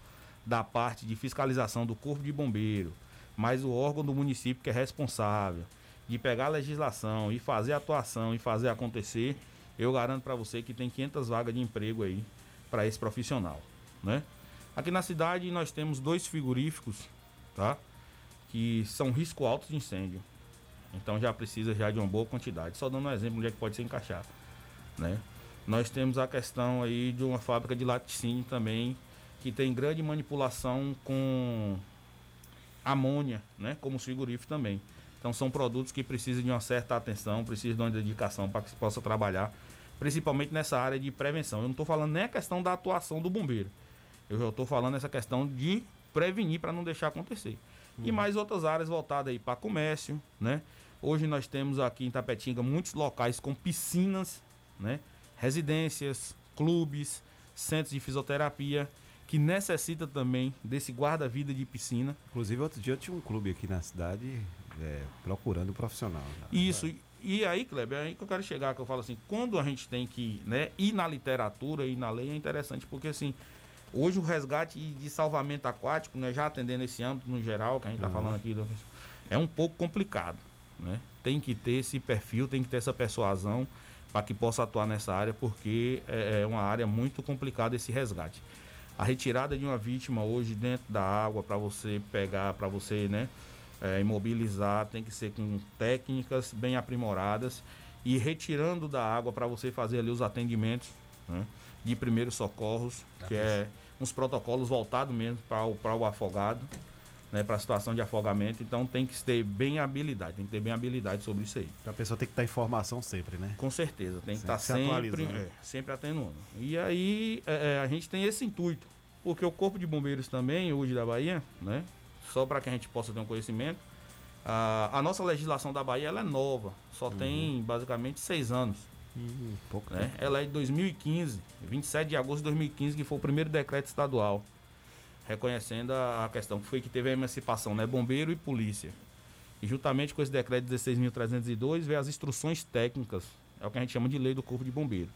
da parte de fiscalização do Corpo de Bombeiro, mas o órgão do município que é responsável de pegar a legislação e fazer a atuação e fazer acontecer, eu garanto para você que tem 500 vagas de emprego aí para esse profissional, né? Aqui na cidade nós temos dois frigoríficos, tá? Que são risco alto de incêndio. Então já precisa já de uma boa quantidade. Só dando um exemplo onde é que pode ser encaixado, né? Nós temos a questão aí de uma fábrica de laticínio também que tem grande manipulação com amônia, né? Como os frigoríficos também. Então são produtos que precisam de uma certa atenção, precisam de uma dedicação para que se possa trabalhar, principalmente nessa área de prevenção. Eu não estou falando nem a questão da atuação do bombeiro. Eu já estou falando essa questão de prevenir para não deixar acontecer. E mais outras áreas voltadas aí para comércio, né? Hoje nós temos aqui em Tapetinga muitos locais com piscinas, né? Residências, clubes, centros de fisioterapia que necessita também desse guarda-vida de piscina. Inclusive, outro dia eu tinha um clube aqui na cidade é, procurando um profissional. né? Isso. E, aí, Kleber, é aí que eu quero chegar, que eu falo assim, quando a gente tem que né, ir na literatura e na lei é interessante, porque assim, hoje o resgate de salvamento aquático, né, já atendendo esse âmbito no geral, que a gente está Uhum. falando aqui, é um pouco complicado. Né? Tem que ter esse perfil, tem que ter essa persuasão para que possa atuar nessa área, porque é é uma área muito complicada esse resgate. A retirada de uma vítima hoje dentro da água para você pegar, para você, né, é, imobilizar, tem que ser com técnicas bem aprimoradas e retirando da água para você fazer ali os atendimentos né, de primeiros socorros, que é uns protocolos voltados mesmo para o, para o afogado, né, para a situação de afogamento. Então tem que ter bem habilidade, tem que ter bem habilidade sobre isso aí. A pessoa tem que estar em formação sempre, né? Com certeza, tem que Sempre estar se sempre, atualizando. é, sempre atenuando. E aí é, é, a gente tem esse intuito, porque o Corpo de Bombeiros também, hoje da Bahia, né? Só para que a gente possa ter um conhecimento, a, a nossa legislação da Bahia ela é nova, só tem basicamente seis anos. Hum, pouco né? tempo. Ela é de 2015, 27 de agosto de 2015, que foi o primeiro decreto estadual, reconhecendo a, questão que foi que teve a emancipação, né? Bombeiro e polícia. E juntamente com esse decreto 16.302 veio as instruções técnicas, é o que a gente chama de lei do Corpo de Bombeiro.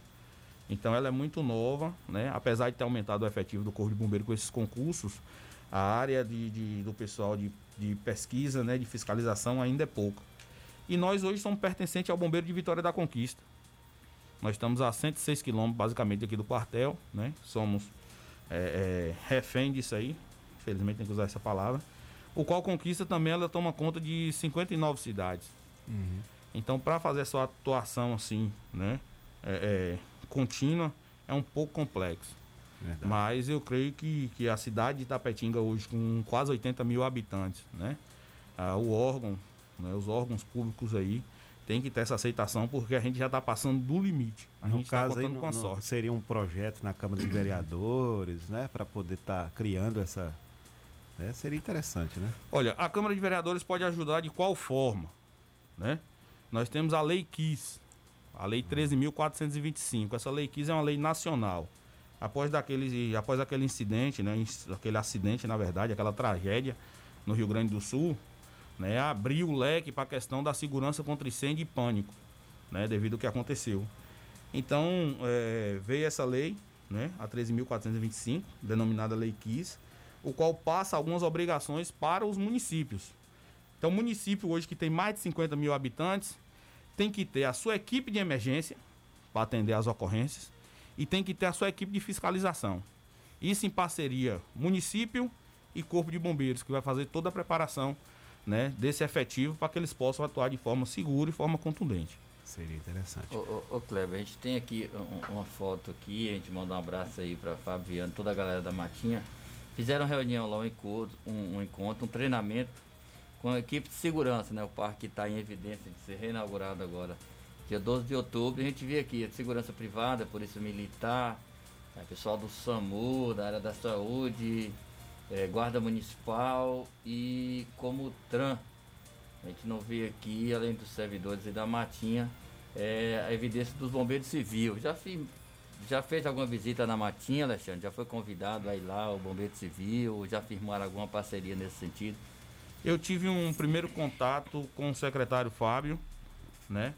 Então ela é muito nova, né? apesar de ter aumentado o efetivo do Corpo de Bombeiro com esses concursos, a área de, de- do pessoal de, de pesquisa, né? de fiscalização ainda é pouca. E nós hoje somos pertencentes ao Bombeiro de Vitória da Conquista. Nós estamos a 106 quilômetros, basicamente, aqui do quartel, né? Somos é, é, refém disso aí, infelizmente tem que usar essa palavra. O qual Conquista também ela toma conta de 59 cidades. Então, para fazer essa atuação assim, né, é, é, contínua, é um pouco complexo. Mas eu creio que, que a cidade de Tapetinga hoje, com quase 80 mil habitantes, né? Ah, o órgão, né, os órgãos públicos aí, tem que ter essa aceitação porque a gente já está passando do limite. A no gente tá caso aí, não- com a sorte. seria um projeto na Câmara de Vereadores, né? Para poder estar criando essa. né, seria interessante, né? Olha, a Câmara de Vereadores pode ajudar de qual forma? Né? Nós temos a Lei KIS, a Lei 13.425. Essa Lei KIS é uma lei nacional. Após, daquele, após aquele incidente, né, aquele acidente, na verdade, aquela tragédia no Rio Grande do Sul, né, abriu o leque para a questão da segurança contra incêndio e pânico, né, devido ao que aconteceu. Então, eh, veio essa lei, né, a 13.425, denominada Lei KIS, o qual passa algumas obrigações para os municípios. Então, o município hoje que tem mais de 50 mil habitantes tem que ter a sua equipe de emergência para atender às ocorrências e tem que ter a sua equipe de fiscalização. Isso em parceria município e corpo de bombeiros, que vai fazer toda a preparação né, desse efetivo para que eles possam atuar de forma segura e forma contundente. Seria interessante. Ô, ô, ô Kleber, a gente tem aqui um- uma foto aqui, a gente manda um abraço aí pra Fabiano, toda a galera da Matinha. Fizeram reunião lá, um encontro, um, um encontro, um treinamento com a equipe de segurança, né? O parque está em evidência de ser reinaugurado agora. Dia 12 de outubro, a gente vê aqui a segurança privada, polícia militar, eh, pessoal do SAMU, da área da saúde, eh, guarda municipal e como TRAN. A gente não vê aqui, além dos servidores e da Matinha, é, a evidência dos bombeiros civil. Já, já fez alguma visita na Matinha, Alexandre? Já foi convidado a ir lá, o bombeiro civil? Já firmaram alguma parceria nesse sentido? Eu tive um primeiro contato com o secretário Fábio, né?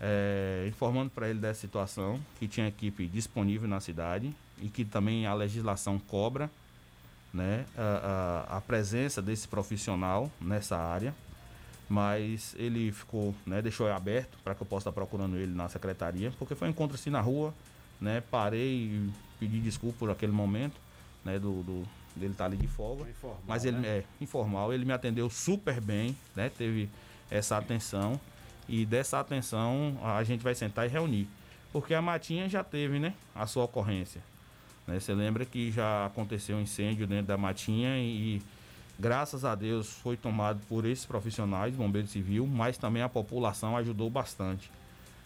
é, informando para ele dessa situação, que tinha equipe disponível na cidade e que também a legislação cobra né, a, a- a presença desse profissional nessa área. Mas ele ficou, né, deixou aberto para que eu possa estar procurando ele na secretaria, porque foi um encontro assim na rua, né? Parei e pedi desculpa por aquele momento, né? Do, do- dele estar ali de folga. mas ele né? é informal, ele me atendeu super bem, né? Teve essa atenção e dessa atenção a gente vai sentar e reunir, porque a Matinha já teve, né? A sua ocorrência. Né? Você lembra que já aconteceu um incêndio dentro da Matinha e graças a Deus foi tomado por esses profissionais, bombeiro civil, mas também a população ajudou bastante.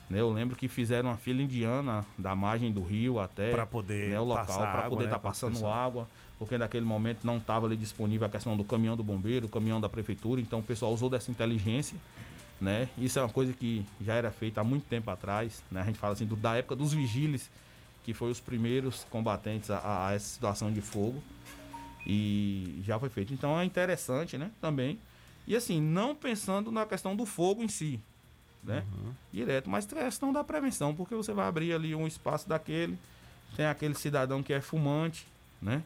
né? Eu lembro que fizeram uma fila indiana da margem do rio até poder né, o local para poder né, estar pra passando pessoa. água, porque naquele momento não estava ali disponível a questão do caminhão do bombeiro, o caminhão da prefeitura, então o pessoal usou dessa inteligência, né? Isso é uma coisa que já era feita há muito tempo atrás, né? A gente fala assim do, da época dos vigiles, que foi os primeiros combatentes a, a essa situação de fogo e já foi feito. Então é interessante, né? Também e assim não pensando na questão do fogo em si, né? Direto, mas questão da prevenção, porque você vai abrir ali um espaço daquele, tem aquele cidadão que é fumante, né?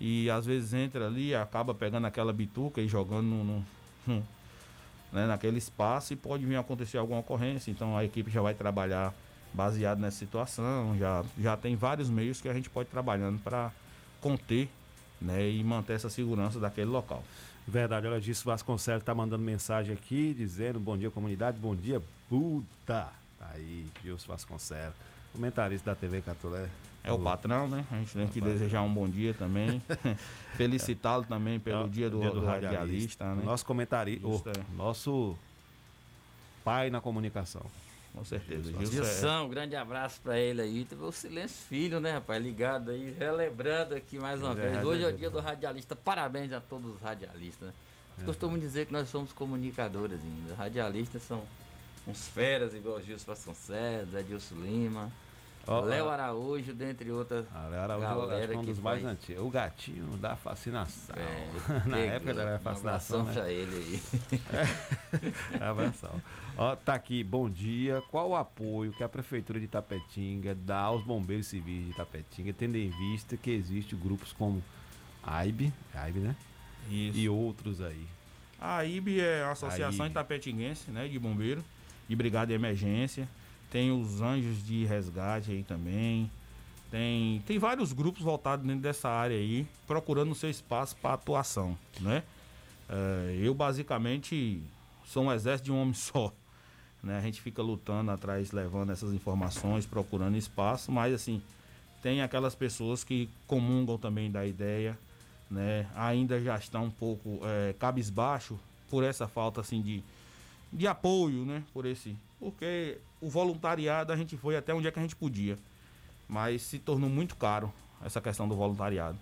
E às vezes entra ali, acaba pegando aquela bituca e jogando no, no- no- né, naquele espaço e pode vir a acontecer alguma ocorrência. Então a equipe já vai trabalhar baseado nessa situação, já, já tem vários meios que a gente pode ir trabalhando para conter né, e manter essa segurança daquele local. Verdade, olha, Disso Vasconcelos tá mandando mensagem aqui, dizendo bom dia, comunidade, bom dia, puta. Tá aí, Gilson Vasconcelos, comentarista da TV Catolé. É o patrão, né? A gente tem que desejar um bom dia também. Felicitá-lo também pelo É dia do, do radialista. né? Nosso comentarista, é. nosso pai na comunicação. Com certeza. Gilson, um grande abraço pra ele aí. Teve o Silêncio Filho, né, rapaz? Ligado aí, relembrando aqui mais uma É, vez. Hoje é o dia do radialista. Parabéns a todos os radialistas, né? Eu costumo dizer que nós somos comunicadores ainda. Radialistas são uns feras igual o Gilson Vasconcelos, Edilson Lima, Léo. Araújo, dentre outras Era o galera um que dos mais faz- antigos. O gatinho da fascinação. É, Na época da Um fascinação. abração né? pra ele aí. Abração. Ó, tá aqui, bom dia. Qual o apoio que a Prefeitura de Tapetinga dá aos bombeiros civis de Tapetinga, tendo em vista que existem grupos como AIB, AIB, né? E outros aí. A IB é a Associação AIB. Itapetinguense né, de Bombeiro, de Brigada de Emergência. Tem os Anjos de Resgate aí também. Tem, tem vários grupos voltados dentro dessa área aí, procurando o seu espaço para atuação, né? Eh, eu basicamente sou um exército de um homem só. Né? A gente fica lutando atrás, levando essas informações, procurando espaço, mas assim, tem aquelas pessoas que comungam também da ideia, né? Ainda já estão um pouco é, cabisbaixo por essa falta assim de, de apoio, né? Por esse, porque o voluntariado a gente foi até onde é que a gente podia, mas se tornou muito caro essa questão do voluntariado,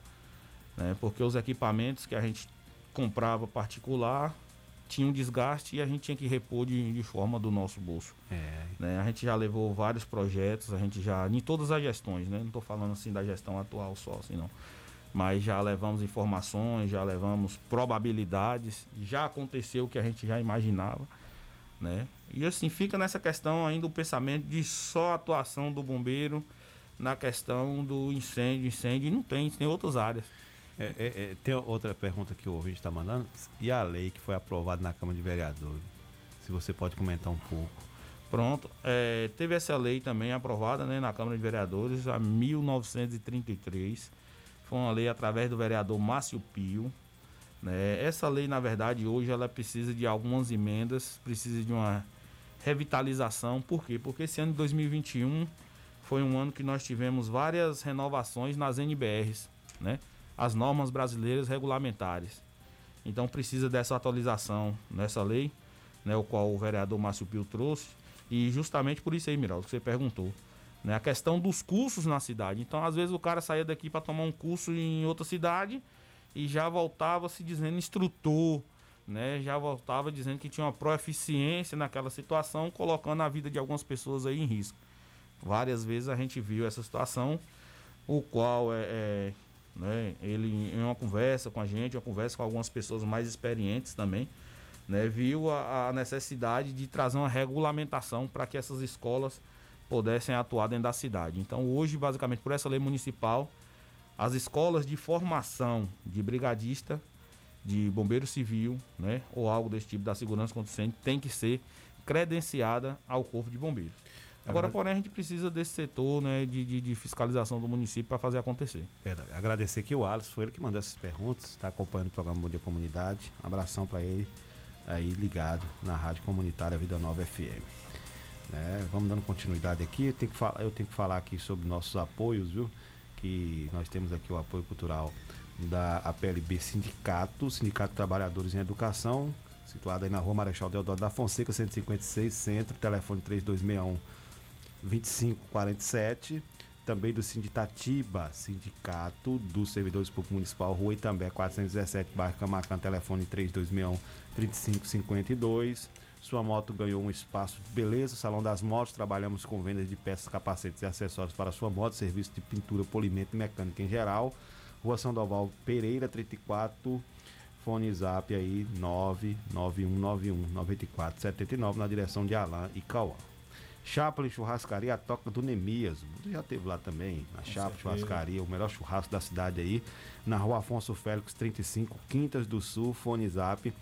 né? Porque os equipamentos que a gente comprava particular tinha um desgaste e a gente tinha que repor de, de forma do nosso bolso. É. Né? A gente já levou vários projetos, a gente já, em todas as gestões, né? Não estou falando assim da gestão atual só, assim não. Mas já levamos informações, já levamos probabilidades, já aconteceu o que a gente já imaginava, né? E assim, fica nessa questão ainda o pensamento de só atuação do bombeiro na questão do incêndio, incêndio, não tem, tem outras áreas. É, é, é, tem outra pergunta que o ouvinte está mandando. E a lei que foi aprovada na Câmara de Vereadores? Se você pode comentar um pouco. Pronto. É, teve essa lei também aprovada né, na Câmara de Vereadores, a 1933. Foi uma lei através do vereador Márcio Pio. Né? Essa lei, na verdade, hoje ela precisa de algumas emendas, precisa de uma revitalização. Por quê? Porque esse ano de 2021 foi um ano que nós tivemos várias renovações nas NBRs, né? As normas brasileiras regulamentares. Então precisa dessa atualização nessa lei, né, o qual o vereador Márcio Pio trouxe, e justamente por isso aí, Miraldo, que você perguntou. Né, a questão dos cursos na cidade. Então, às vezes, o cara saía daqui para tomar um curso em outra cidade e já voltava se dizendo instrutor, né? Já voltava dizendo que tinha uma proeficiência naquela situação, colocando a vida de algumas pessoas aí em risco. Várias vezes a gente viu essa situação, o qual é, é né? Ele em uma conversa com a gente, uma conversa com algumas pessoas mais experientes também, né? Viu a, a necessidade de trazer uma regulamentação para que essas escolas pudessem atuar dentro da cidade. Então hoje, basicamente, por essa lei municipal, as escolas de formação de brigadista, de bombeiro civil, né, ou algo desse tipo da segurança contra incêndio, tem que ser credenciada ao corpo de bombeiros. Agora, porém, a gente precisa desse setor né, de, de, de fiscalização do município para fazer acontecer. Verdade. Agradecer aqui o Alisson, foi ele que mandou essas perguntas, está acompanhando o programa Bom Dia Comunidade. Um abração para ele aí ligado na Rádio Comunitária Vida Nova FM. Né, vamos dando continuidade aqui. Eu tenho, que falar, eu tenho que falar aqui sobre nossos apoios, viu? Que nós temos aqui o apoio cultural da APLB Sindicato, Sindicato de Trabalhadores em Educação, situado aí na rua Marechal Deodoro da Fonseca, 156, Centro, telefone 3261 2547, também do Sinditatiba, Sindicato dos Servidores Públicos Municipal, Rua Itambé 417, bairro Camacan, telefone 3261 3552. Sua moto ganhou um espaço de beleza, Salão das Motos, trabalhamos com vendas de peças, capacetes e acessórios para sua moto, serviço de pintura, polimento e mecânica em geral. Rua Sandoval Pereira, 34, fone zap aí 99191 9479 na direção de Alain e Cauã. Chaplin Churrascaria, a toca do Nemias. Você já teve lá também, na Chaplin Churrascaria, o melhor churrasco da cidade aí. Na rua Afonso Félix, 35, Quintas do Sul, fone zap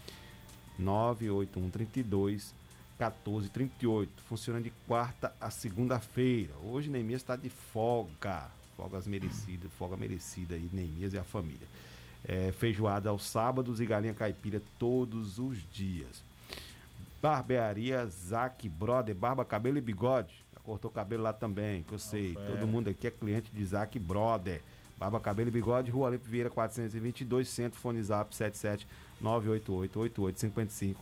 98132 1438. Funciona de quarta a segunda-feira. Hoje Neemias está de folga. Folgas merecidas, folga merecida aí, Neemias e a família. É, feijoada aos sábados e galinha caipira todos os dias. Barbearia Zac Brother, barba, cabelo e bigode. Já cortou cabelo lá também, que eu sei. Todo mundo aqui é cliente de Zac Brother. Barba, cabelo e bigode, Rua Limpo Vieira 422, Centro Fone Zap 77 988 8855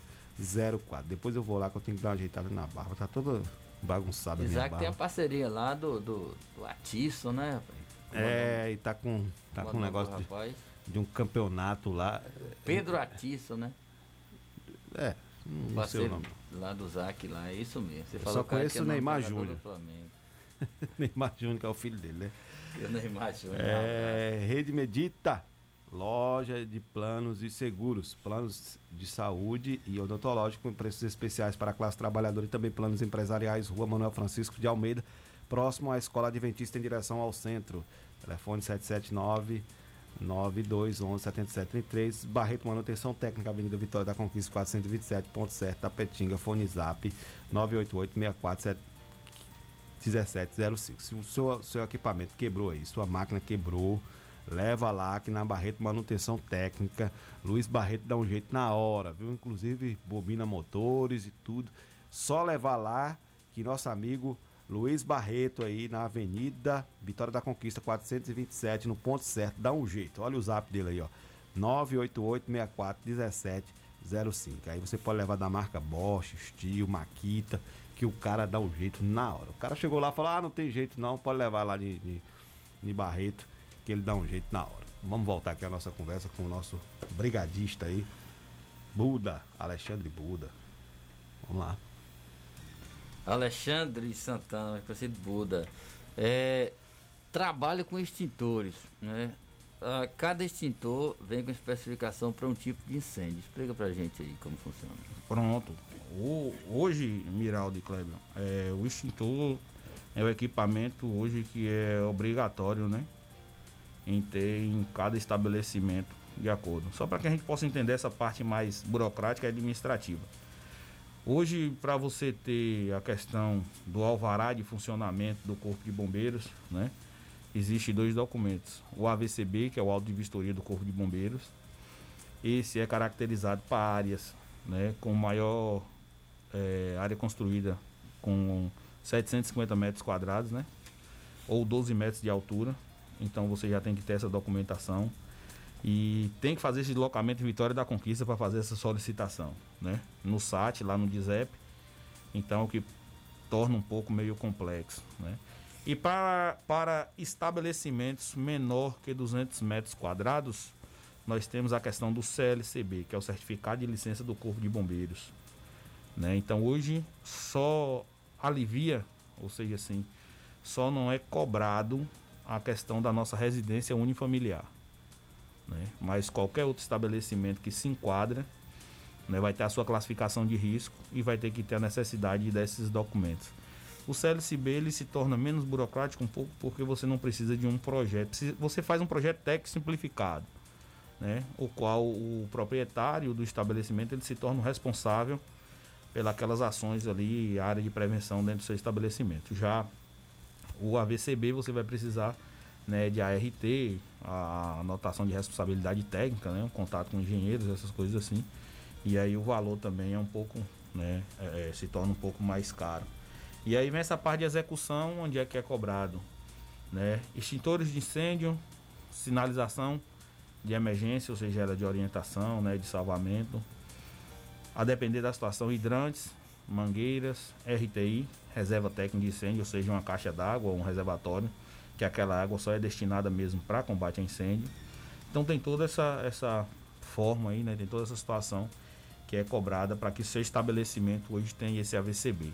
04. Depois eu vou lá que eu tenho que dar uma ajeitada na barba. Tá toda bagunçada a minha Isaac tem a barba. parceria lá do, do, do Atiço, né? É, e tá com, tá com um negócio de, de um campeonato lá. Pedro Atiço, né? É, não sei o nome. Lá do Zac, lá, é isso mesmo. Você Eu só conheço é o Neymar Júnior. Neymar Júnior, que é o filho dele, né? E o Neymar Júnior. É, Rede Medita, loja de planos e seguros, planos de saúde e odontológico com preços especiais para a classe trabalhadora e também planos empresariais, Rua Manuel Francisco de Almeida, próximo à Escola Adventista em direção ao centro. Telefone 779 9211 7733, Barreto Manutenção Técnica, Avenida Vitória da Conquista 427.7, Tapetinga, Fone Zap 988 64 1705. Se o seu, seu equipamento quebrou aí, sua máquina quebrou, leva lá que na Barreto Manutenção Técnica, Luiz Barreto dá um jeito na hora, viu? Inclusive bobina motores e tudo. Só levar lá que nosso amigo Luiz Barreto aí na Avenida Vitória da Conquista 427, no ponto certo. Dá um jeito. Olha o zap dele aí, ó. 988-64-1705. Aí você pode levar da marca Bosch, Steel, Makita, que o cara dá um jeito na hora. O cara chegou lá e falou: ah, não tem jeito não, pode levar lá de, de, de Barreto, que ele dá um jeito na hora. Vamos voltar aqui a nossa conversa com o nosso brigadista aí, Buda, Alexandre Buda. Vamos lá. Alexandre Santana, conhecido Buda. É, trabalho com extintores, né? Ah, cada extintor vem com especificação para um tipo de incêndio. Explica pra gente aí como funciona. Pronto. O- hoje, Miraldo e Kleber, é, o extintor é o equipamento hoje que é obrigatório, né? Em ter em cada estabelecimento de acordo. Só para que a gente possa entender essa parte mais burocrática e administrativa. Hoje, para você ter a questão do alvará de funcionamento do Corpo de Bombeiros, né? Existem dois documentos. O AVCB, que é o auto de vistoria do Corpo de Bombeiros. Esse é caracterizado para áreas, né? Com maior eh, área construída com 750 metros quadrados, né? Ou 12 metros de altura. Então você já tem que ter essa documentação. E tem que fazer esse deslocamento em Vitória da Conquista para fazer essa solicitação, né? No SAT, lá no DISEP. Então, o que torna um pouco meio complexo, né? E para, para estabelecimentos menor que 200 metros quadrados, nós temos a questão do CLCB, que é o Certificado de Licença do Corpo de Bombeiros. Né? Então hoje só alivia, ou seja assim, só não é cobrado a questão da nossa residência unifamiliar. Né? Mas qualquer outro estabelecimento que se enquadra né, vai ter a sua classificação de risco e vai ter que ter a necessidade desses documentos. O CLCB ele se torna menos burocrático um pouco porque você não precisa de um projeto. Você faz um projeto técnico simplificado, né? o qual o proprietário do estabelecimento ele se torna o responsável pelas ações ali, área de prevenção dentro do seu estabelecimento. Já o AVCB você vai precisar né, de ART, a anotação de responsabilidade técnica, né, um contato com engenheiros, essas coisas assim. E aí o valor também é um pouco, né, é, se torna um pouco mais caro. E aí vem essa parte de execução, onde é que é cobrado, né? Extintores de incêndio, sinalização de emergência, ou seja, ela de orientação, né, de salvamento. A depender da situação, hidrantes, mangueiras, RTI, reserva técnica de incêndio, ou seja, uma caixa d'água ou um reservatório, que aquela água só é destinada mesmo para combate a incêndio. Então tem toda essa, essa forma aí, né? Tem toda essa situação que é cobrada para que seu estabelecimento hoje tenha esse AVCB.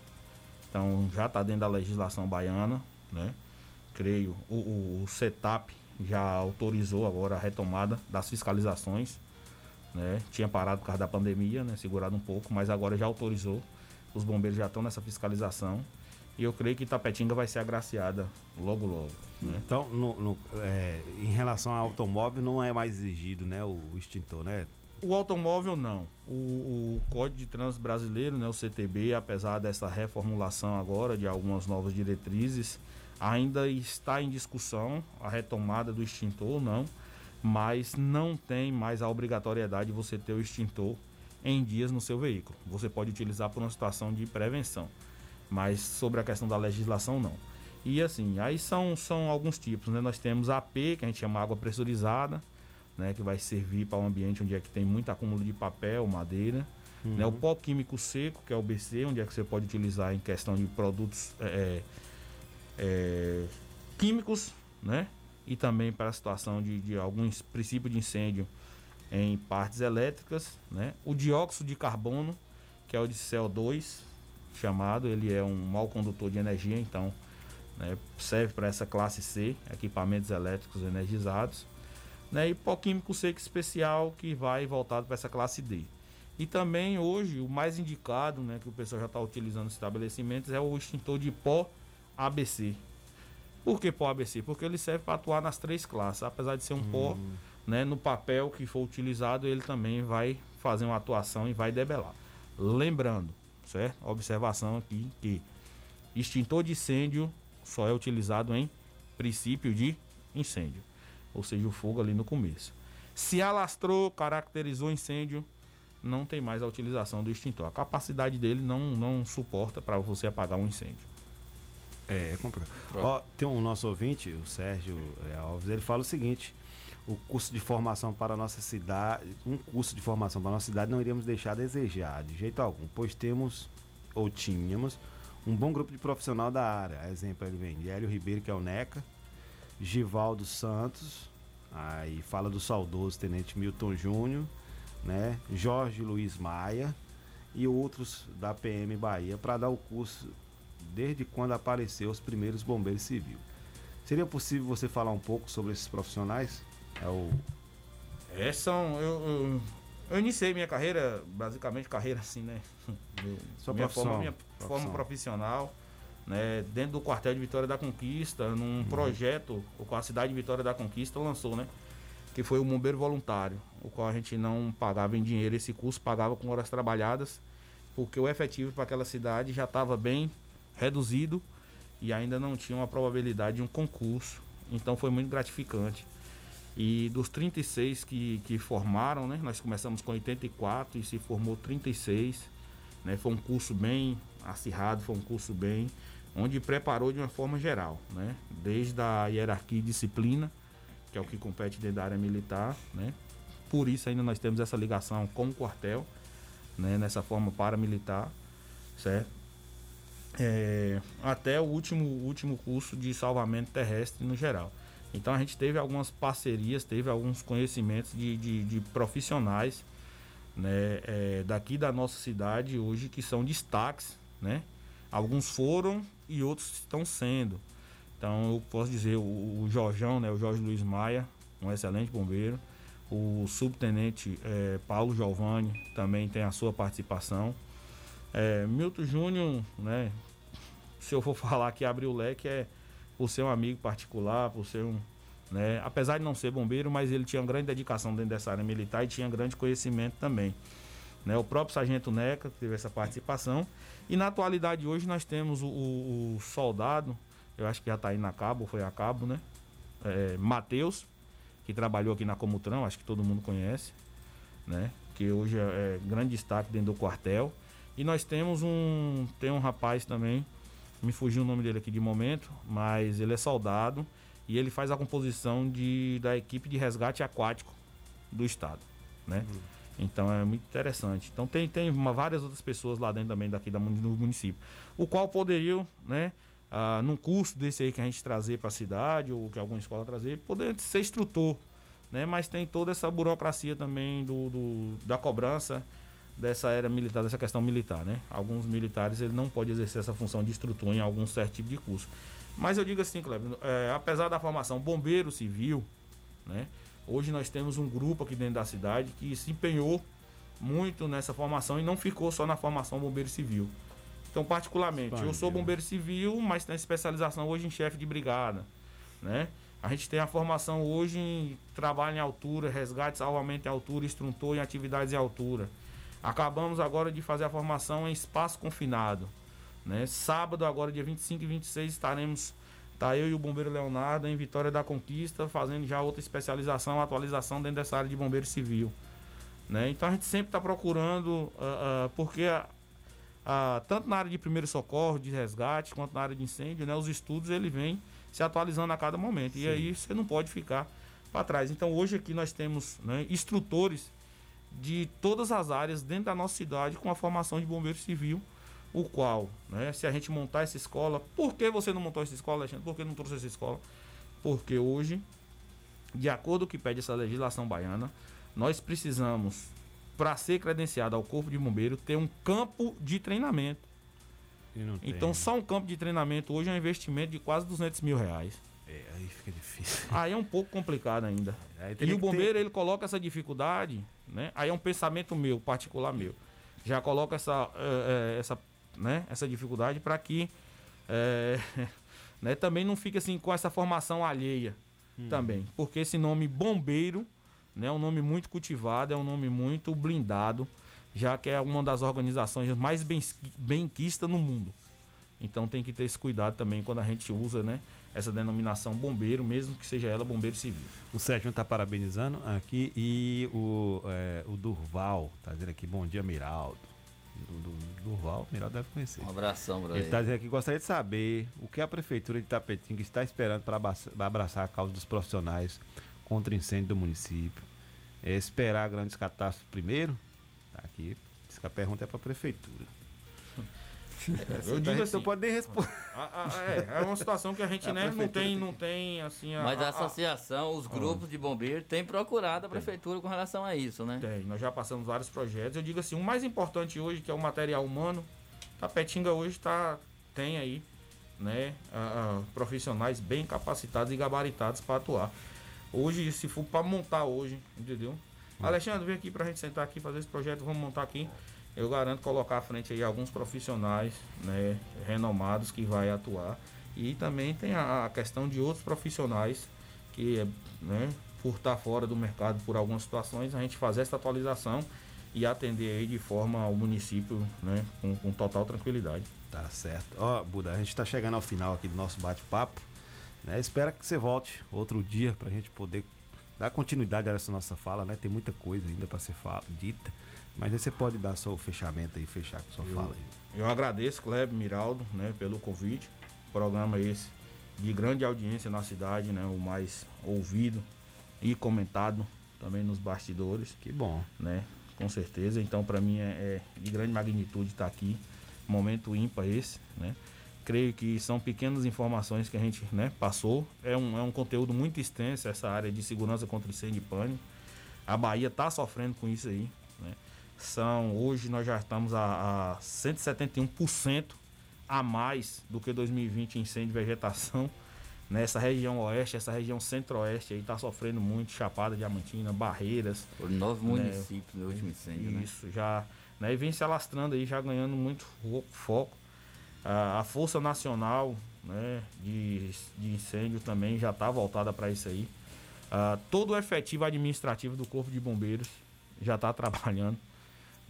Então já está dentro da legislação baiana, né? Creio, o, o, o CETAP já autorizou agora a retomada das fiscalizações, né? Tinha parado por causa da pandemia, né? Segurado um pouco, mas agora já autorizou. Os bombeiros já estão nessa fiscalização. E eu creio que Itapetinga vai ser agraciada logo logo. Né? Então, no- no- é, em relação ao automóvel, não é mais exigido, né, o extintor, né? O automóvel não. O, o Código de Trânsito Brasileiro, né, o CTB, apesar dessa reformulação agora de algumas novas diretrizes, ainda está em discussão a retomada do extintor, não, mas não tem mais a obrigatoriedade de você ter o extintor em dias no seu veículo. Você pode utilizar por uma situação de prevenção, mas sobre a questão da legislação, não. E assim, aí são, são alguns tipos, né? Nós temos a AP, que a gente chama água pressurizada, né, que vai servir para um ambiente onde é que tem muito acúmulo de papel, madeira. Uhum. Né, o pó químico seco, que é o BC, onde é que você pode utilizar em questão de produtos é, é, químicos, né? E também para a situação de, de alguns princípios de incêndio em partes elétricas, né? O dióxido de carbono, que é o de CO2, chamado, ele é um mau condutor de energia, então né, serve para essa classe C, equipamentos elétricos energizados né, e pó químico seco especial que vai voltado para essa classe D. E também hoje o mais indicado, né, que o pessoal já está utilizando nos estabelecimentos é o extintor de pó ABC. Por que pó ABC? Porque ele serve para atuar nas três classes, apesar de ser um pó, né, no papel que for utilizado, ele também vai fazer uma atuação e vai debelar. Lembrando, certo? Observação aqui que extintor de incêndio só é utilizado em princípio de incêndio ou seja, o fogo ali no começo. Se alastrou, caracterizou incêndio, não tem mais a utilização do extintor. A capacidade dele não, não suporta para você apagar um incêndio. É, é complicado. Ó, tem um nosso ouvinte, o Sérgio é, Alves, ele fala o seguinte: o curso de formação para a nossa cidade, um curso de formação para a nossa cidade não iríamos deixar a desejar de jeito algum, pois temos ou tínhamos um bom grupo de profissional da área. Exemplo, ele vem de Hélio Ribeiro, que é o NECA, Givaldo Santos, aí fala do saudoso Tenente Milton Júnior, né? Jorge Luiz Maia e outros da PM Bahia para dar o curso desde quando apareceu os primeiros bombeiros civis. Seria possível você falar um pouco sobre esses profissionais? É o É, são. Eu, eu, eu iniciei minha carreira, basicamente carreira assim, né? Sua minha forma, minha profissão. forma profissional, né? Dentro do quartel de Vitória da Conquista, Uhum. num projeto o qual a cidade de Vitória da Conquista lançou, né? Que foi o bombeiro voluntário, o qual a gente não pagava em dinheiro esse curso, pagava com horas trabalhadas, porque o efetivo para aquela cidade já estava bem reduzido e ainda não tinha uma probabilidade de um concurso. Então foi muito gratificante. E dos 36 que, que formaram, né? Nós começamos com 84 e se formou 36. Né? Foi um curso bem acirrado, foi um curso bem onde preparou de uma forma geral, né? Desde a hierarquia e disciplina, que é o que compete dentro da área militar, né? Por isso ainda nós temos essa ligação com o quartel, né? Nessa forma paramilitar, certo? É, até o último, último curso de salvamento terrestre no geral. Então a gente teve algumas parcerias, teve alguns conhecimentos de, de, de profissionais né, é, daqui da nossa cidade hoje que são destaques, né? Alguns foram e outros estão sendo. Então eu posso dizer o, o Jorjão, né, o Jorge Luiz Maia, um excelente bombeiro. O subtenente é, Paulo Giovanni também tem a sua participação. É, Milton Júnior, né? Se eu for falar que abriu o leque é por ser um amigo particular, por ser um. Né, apesar de não ser bombeiro, mas ele tinha uma grande dedicação dentro dessa área militar e tinha grande conhecimento também. Né, o próprio Sargento Neca teve essa participação. E na atualidade hoje nós temos o, o- soldado, eu acho que já está aí na cabo, foi a cabo, né? É, Matheus, que trabalhou aqui na Comutrão, acho que todo mundo conhece, né? Que hoje é, é grande destaque dentro do quartel. E nós temos um. Tem um rapaz também, me fugiu o nome dele aqui de momento, mas ele é soldado e ele faz a composição de, da equipe de resgate aquático do estado, né? Então é muito interessante. Então tem, tem uma- várias outras pessoas lá dentro também daqui da, do município, o qual poderiam, né? ah, num curso desse aí que a gente trazer para a cidade ou que alguma escola trazer, poder ser instrutor, né? Mas tem toda essa burocracia também do, do- da cobrança dessa era militar, dessa questão militar, né? Alguns militares ele não pode exercer essa função de instrutor em algum certo tipo de curso. Mas eu digo assim, Kleber, é, apesar da formação bombeiro civil, né? Hoje nós temos um grupo aqui dentro da cidade que se empenhou muito nessa formação e não ficou só na formação bombeiro civil. Então, particularmente, eu sou bombeiro civil, mas tenho especialização hoje em chefe de brigada, né? A gente tem a formação hoje em trabalho em altura, resgate, salvamento em altura, instrutor em atividades em altura. Acabamos agora de fazer a formação em espaço confinado, né? Sábado, agora dia 25 e 26, estaremos Tá eu e o bombeiro Leonardo em Vitória da Conquista, fazendo já outra especialização, atualização dentro dessa área de bombeiro civil. Né? Então a gente sempre está procurando, ah, ah, porque tanto na área de primeiro socorro, de resgate, quanto na área de incêndio, né, os estudos ele vem se atualizando a cada momento. E Sim. aí você não pode ficar para trás. Então hoje aqui nós temos né, instrutores de todas as áreas dentro da nossa cidade com a formação de bombeiro civil, o qual, né, se a gente montar essa escola, por que você não montou essa escola, Alexandre? Por que não trouxe essa escola? Porque hoje, de acordo com o que pede essa legislação baiana, nós precisamos, para ser credenciado ao Corpo de Bombeiro, ter um campo de treinamento. E não tem. Então, só um campo de treinamento hoje é um investimento de quase 200 mil reais. É, aí fica difícil. Aí é um pouco complicado ainda. E o que ter- bombeiro, ele coloca essa dificuldade, né? Aí é um pensamento meu, particular meu. Já coloca essa, eh, essa, né? essa dificuldade para que eh, né? também não fique assim com essa formação alheia também. Porque esse nome bombeiro né? é um nome muito cultivado, é um nome muito blindado, já que é uma das organizações mais bem, benquistas no mundo. Então tem que ter esse cuidado também quando a gente usa né, essa denominação bombeiro, mesmo que seja ela bombeiro civil. O Sérgio está parabenizando aqui e o, é, o Durval está dizendo aqui, bom dia, Miraldo. do, do, Durval, melhor deve conhecer. Um abração pra Ele está dizendo aqui, gostaria de saber o que a Prefeitura de Tapetinga está esperando para abraçar a causa dos profissionais contra incêndio do município. É esperar grandes catástrofes primeiro? Tá aqui, diz que a pergunta é para a Prefeitura. Eu digo assim, não pode nem responder. a- a- é, é uma situação que a gente A né, não tem, tem não tem assim. A, Mas a a- associação, os grupos de bombeiros, têm procurado a prefeitura com relação a isso, né? Tem, nós já passamos vários projetos. Eu digo assim, o mais importante hoje, que é o material humano, Tapetinga hoje tá, tem aí, né, a- a profissionais bem capacitados e gabaritados para atuar. Hoje, se for para montar hoje, entendeu? Alexandre, vem aqui pra gente sentar aqui, fazer esse projeto, vamos montar aqui. Eu garanto colocar à frente aí alguns profissionais, né, renomados que vai atuar. E também tem a, questão de outros profissionais que, né, por estar fora do mercado por algumas situações, a gente fazer essa atualização e atender aí de forma ao município, né, com, com total tranquilidade. Tá certo. Ó, Buda, a gente está chegando ao final aqui do nosso bate-papo. Né? Espero que você volte outro dia para a gente poder dar continuidade a essa nossa fala, né? Tem muita coisa ainda para ser fala, dita. Mas aí você pode dar seu fechamento aí, fechar com sua Eu- fala aí. Eu agradeço, Kleber Miraldo, né, pelo convite. Programa esse de grande audiência na cidade, né, o mais ouvido e comentado também nos bastidores. Que bom. Né, com certeza. Então, para mim é, é de grande magnitude estar aqui. Momento ímpar esse, né. Creio que são pequenas informações que a gente né, passou. É um, é um conteúdo muito extenso essa área de segurança contra incêndio e pânico. A Bahia está sofrendo com isso aí. Né? São, hoje nós já estamos a, a 171% a mais do que 2020 em incêndio e vegetação. Nessa região oeste, essa região centro-oeste aí está sofrendo muito, Chapada Diamantina, Barreiras. Por nove né? municípios no último incêndio, né? Isso, já. Né, e vem se alastrando aí, já ganhando muito fo- foco. A, a Força Nacional né, de, de Incêndio também já está voltada para isso aí. Ah, todo o efetivo administrativo do Corpo de Bombeiros já está trabalhando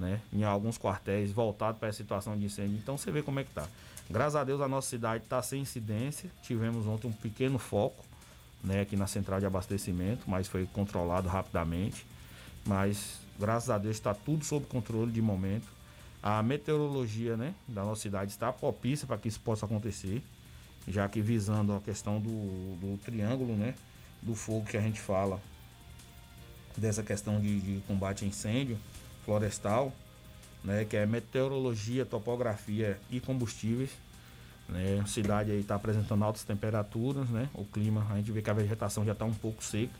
né, em alguns quartéis voltado para essa situação de incêndio. Então você vê como é que tá. Graças a Deus a nossa cidade está sem incidência. Tivemos ontem um pequeno foco né, aqui na central de abastecimento, mas foi controlado rapidamente. Mas graças a Deus está tudo sob controle de momento. A meteorologia né, da nossa cidade está propícia para que isso possa acontecer, já que visando a questão do, do triângulo né, do fogo que a gente fala, dessa questão de, de combate a incêndio florestal, né, que é meteorologia, topografia e combustíveis. Né, a cidade aí está apresentando altas temperaturas, né, o clima, a gente vê que a vegetação já está um pouco seca.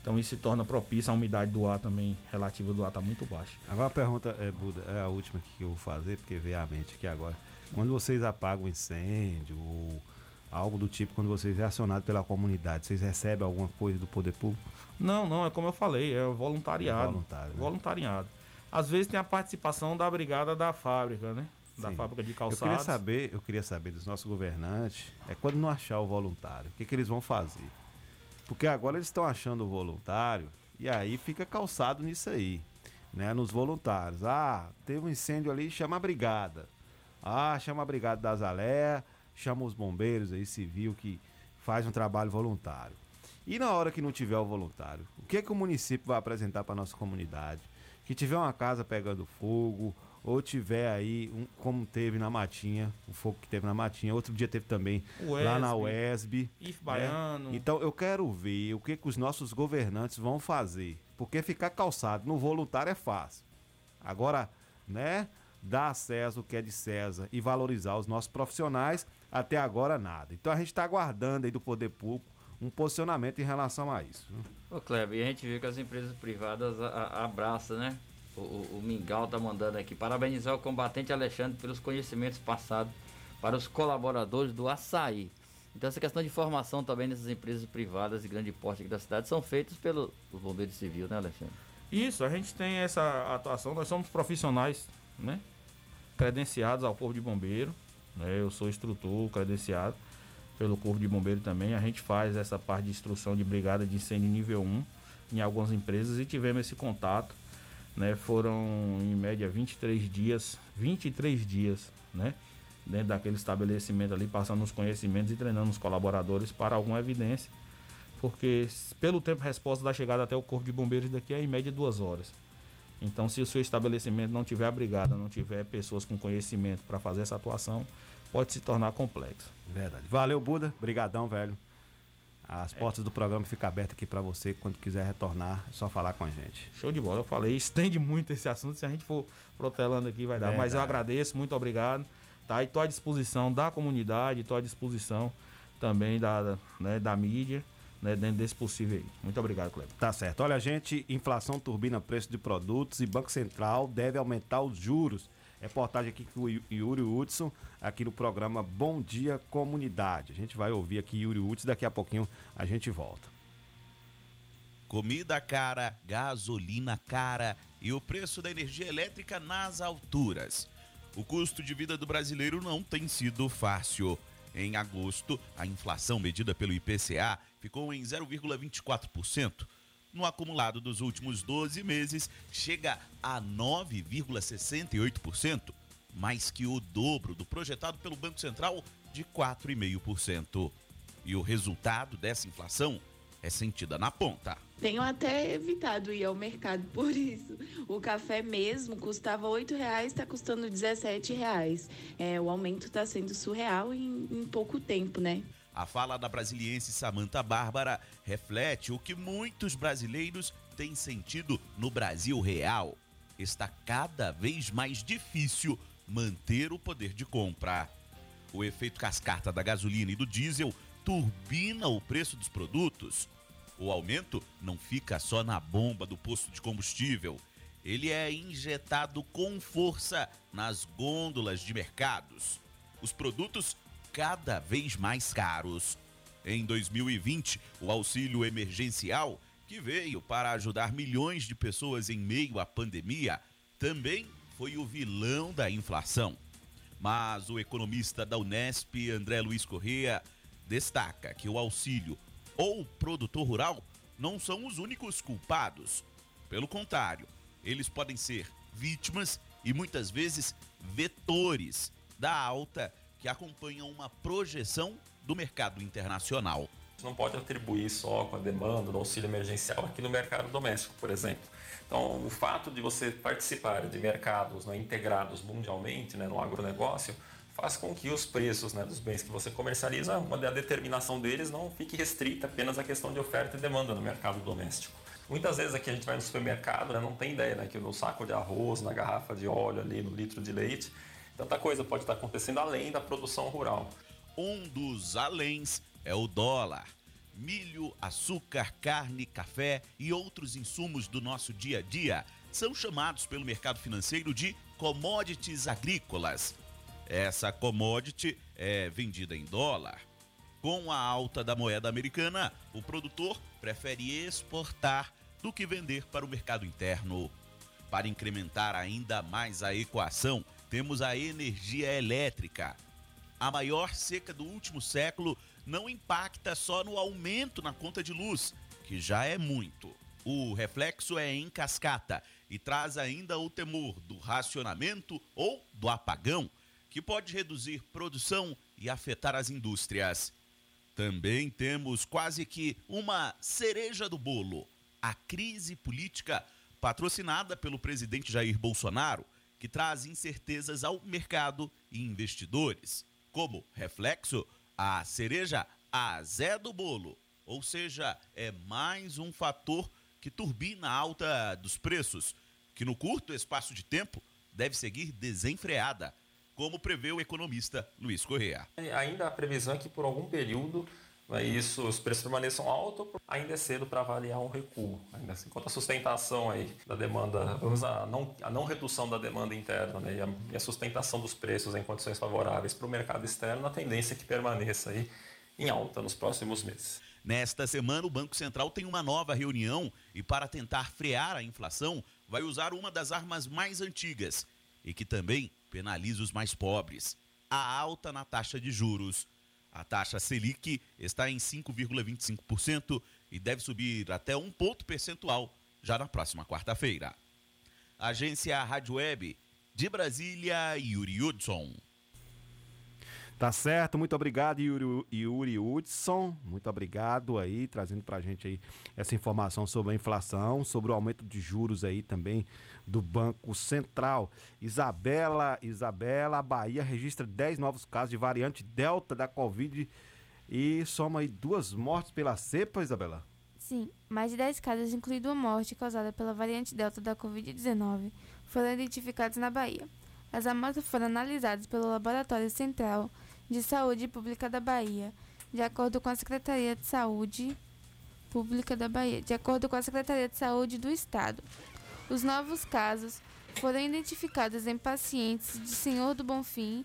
Então isso se torna propício, a umidade do ar também, relativa do ar, está muito baixa. Agora a pergunta é, Buda, é a última que eu vou fazer, porque veio à mente aqui agora. Quando vocês apagam um incêndio ou algo do tipo, quando vocês é acionado pela comunidade, vocês recebem alguma coisa do poder público? Não, não, é como eu falei, é voluntariado. É voluntário, né? Voluntariado. Às vezes tem a participação da brigada da fábrica, né? Da Sim. fábrica de Eu calçados. queria saber, eu queria saber dos nossos governantes, é quando não achar o voluntário, o que, que eles vão fazer? Porque agora eles estão achando o voluntário e aí fica calçado nisso aí, né? Nos voluntários. Ah, teve um incêndio ali, chama a brigada. Ah, chama a brigada da Zalé, chama os bombeiros aí, civil, que faz um trabalho voluntário. E na hora que não tiver o voluntário, o que, que o município vai apresentar para nossa comunidade? Que tiver uma casa pegando fogo, ou tiver aí, um, como teve na Matinha, o fogo que teve na Matinha, outro dia teve também lá na UESB. IF né? Baiano. Então eu quero ver o que, que os nossos governantes vão fazer. Porque ficar calçado no voluntário é fácil. Agora, né, dar a César o que é de César e valorizar os nossos profissionais, até agora nada. Então a gente está aguardando aí do poder público um posicionamento em relação a isso. Ô Kleber, e a gente vê que as empresas privadas abraçam, né? O, o, o Mingau tá mandando aqui. Parabenizar o combatente Alexandre pelos conhecimentos passados para os colaboradores do açaí. Então essa questão de formação também nessas empresas privadas de grande porte aqui da cidade são feitas pelos bombeiros civis, né, Alexandre? Isso, a gente tem essa atuação, nós somos profissionais, né? Credenciados ao Corpo de Bombeiro. Né? Eu sou instrutor credenciado pelo Corpo de Bombeiro também. A gente faz essa parte de instrução de brigada de incêndio nível 1 em algumas empresas e tivemos esse contato. Né? Foram em média 23 dias, 23 dias, né? Dentro daquele estabelecimento ali, passando os conhecimentos e treinando os colaboradores para alguma evidência porque pelo tempo resposta da chegada até o corpo de bombeiros daqui é em média duas horas. Então, se o seu estabelecimento não tiver abrigado, não tiver pessoas com conhecimento para fazer essa atuação, pode se tornar complexo. Verdade. Valeu, Buda. Brigadão, velho. As portas do programa ficam abertas aqui para você. Quando quiser retornar, é só falar com a gente. Show de bola. Eu falei, estende muito esse assunto. Se a gente for protelando aqui, vai dar. Mas eu Verdade. agradeço, muito obrigado. Tá? E estou à disposição da comunidade, estou à disposição também da, né, da mídia, né, dentro desse possível aí. Muito obrigado, Cleber. Tá certo. Olha, gente, inflação turbina preço de produtos e Banco Central deve aumentar os juros. Reportagem aqui com o Yu- Yuri Hudson, aqui no programa Bom Dia Comunidade. A gente vai ouvir aqui Yuri Hudson, daqui a pouquinho a gente volta. Comida cara, gasolina cara e o preço da energia elétrica nas alturas. O custo de vida do brasileiro não tem sido fácil. Em agosto, a inflação medida pelo IPCA ficou em 0,24%. No acumulado dos últimos 12 meses, chega a 9,68%, mais que o dobro do projetado pelo Banco Central de 4,5%. E o resultado dessa inflação é sentida na ponta. Tenho até evitado ir ao mercado por isso. O café mesmo custava R$ 8,00, está custando R$ 17,00. É, o aumento está sendo surreal em, em pouco tempo, né? A fala da brasiliense Samantha Bárbara reflete o que muitos brasileiros têm sentido no Brasil real. Está cada vez mais difícil manter o poder de compra. O efeito cascata da gasolina e do diesel turbina o preço dos produtos. O aumento não fica só na bomba do posto de combustível. Ele é injetado com força nas gôndolas de mercados. Os produtos cada vez mais caros. Em 2020, o auxílio emergencial, que veio para ajudar milhões de pessoas em meio à pandemia, também foi o vilão da inflação. Mas o economista da Unesp, André Luiz Correa, destaca que o auxílio ou o produtor rural não são os únicos culpados. Pelo contrário, eles podem ser vítimas e muitas vezes vetores da alta que acompanha uma projeção do mercado internacional. Não pode atribuir só com a demanda do auxílio emergencial aqui no mercado doméstico, por exemplo. Então, o fato de você participar de mercados né, integrados mundialmente né, no agronegócio faz com que os preços né, dos bens que você comercializa, uma a determinação deles não fique restrita apenas à questão de oferta e demanda no mercado doméstico. Muitas vezes aqui a gente vai no supermercado, né, não tem ideia né, que no saco de arroz, na garrafa de óleo ali, no litro de leite, tanta coisa pode estar acontecendo além da produção rural. Um dos aléns é o dólar. Milho, açúcar, carne, café e outros insumos do nosso dia a dia são chamados pelo mercado financeiro de commodities agrícolas. Essa commodity é vendida em dólar. Com a alta da moeda americana, o produtor prefere exportar do que vender para o mercado interno. Para incrementar ainda mais a equação, temos a energia elétrica. A maior seca do último século não impacta só no aumento na conta de luz, que já é muito. O reflexo é em cascata e traz ainda o temor do racionamento ou do apagão, que pode reduzir produção e afetar as indústrias. Também temos quase que uma cereja do bolo, a crise política patrocinada pelo presidente Jair Bolsonaro, que traz incertezas ao mercado e investidores. Como reflexo, a cereja a Zé do bolo, ou seja, é mais um fator que turbina a alta dos preços, que no curto espaço de tempo deve seguir desenfreada, como prevê o economista Luiz Correa. Ainda a previsão é que por algum período isso, os preços permaneçam altos, ainda é cedo para avaliar um recuo. Ainda assim, quanto à sustentação aí da demanda, vamos a não, a não redução da demanda interna né, e, a, e a sustentação dos preços em condições favoráveis para o mercado externo, a tendência é que permaneça aí em alta nos próximos meses. Nesta semana, o Banco Central tem uma nova reunião e, para tentar frear a inflação, vai usar uma das armas mais antigas e que também penaliza os mais pobres: a alta na taxa de juros. A taxa Selic está em 5,25% e deve subir até um ponto percentual já na próxima quarta-feira. Agência Rádio Web de Brasília, Yuri Hudson. Tá certo, muito obrigado, Yuri, Yuri Hudson. Muito obrigado aí, trazendo pra gente aí essa informação sobre a inflação, sobre o aumento de juros aí também do Banco Central. Isabela, Isabela, a Bahia registra 10 novos casos de variante Delta da Covid e soma aí duas mortes pela cepa, Isabela. Sim, mais de 10 casos, incluindo uma morte causada pela variante Delta da Covid-19, foram identificados na Bahia. As amostras foram analisadas pelo Laboratório Central de Saúde Pública da Bahia, de acordo com a Secretaria de Saúde Pública da Bahia, de acordo com a Secretaria de Saúde do Estado. Os novos casos foram identificados em pacientes de Senhor do Bonfim,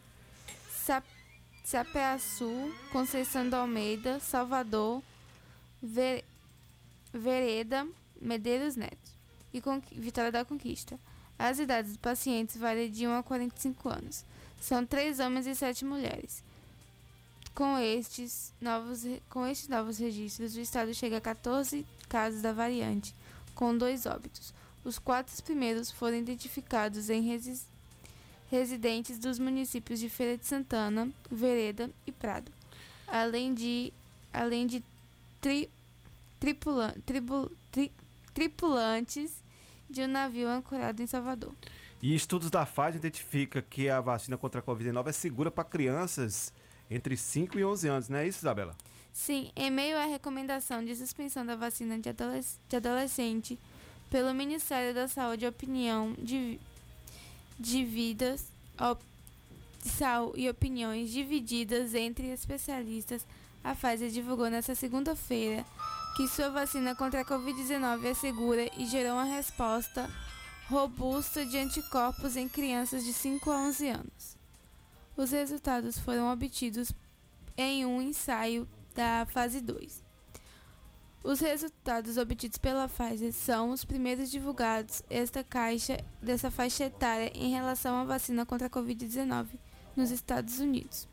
Sa- Sapeaçu, Conceição do Almeida, Salvador, Ve- Vereda, Medeiros Neto e Vitória da Conquista. As idades dos pacientes variam de 1 a 45 anos. São três homens e sete mulheres. Com estes novos, com estes novos registros, o estado chega a 14 casos da variante, com dois óbitos. Os quatro primeiros foram identificados em resi- residentes dos municípios de Feira de Santana, Vereda e Prado, além de, além de tri, tripula- tri- tripulantes de um navio ancorado em Salvador. E estudos da Pfizer identificam que a vacina contra a Covid-19 é segura para crianças entre 5 e 11 anos, não é isso, Isabela? Sim, em meio à recomendação de suspensão da vacina de, de adolescente pelo Ministério da Saúde, opinião de, de vidas op- sal e opiniões divididas entre especialistas, a Pfizer divulgou nesta segunda-feira que sua vacina contra a Covid-19 é segura e gerou uma resposta robusta de anticorpos em crianças de 5 a 11 anos. Os resultados foram obtidos em um ensaio da fase 2. Os resultados obtidos pela Pfizer são os primeiros divulgados esta caixa dessa faixa etária em relação à vacina contra a Covid-19 nos Estados Unidos.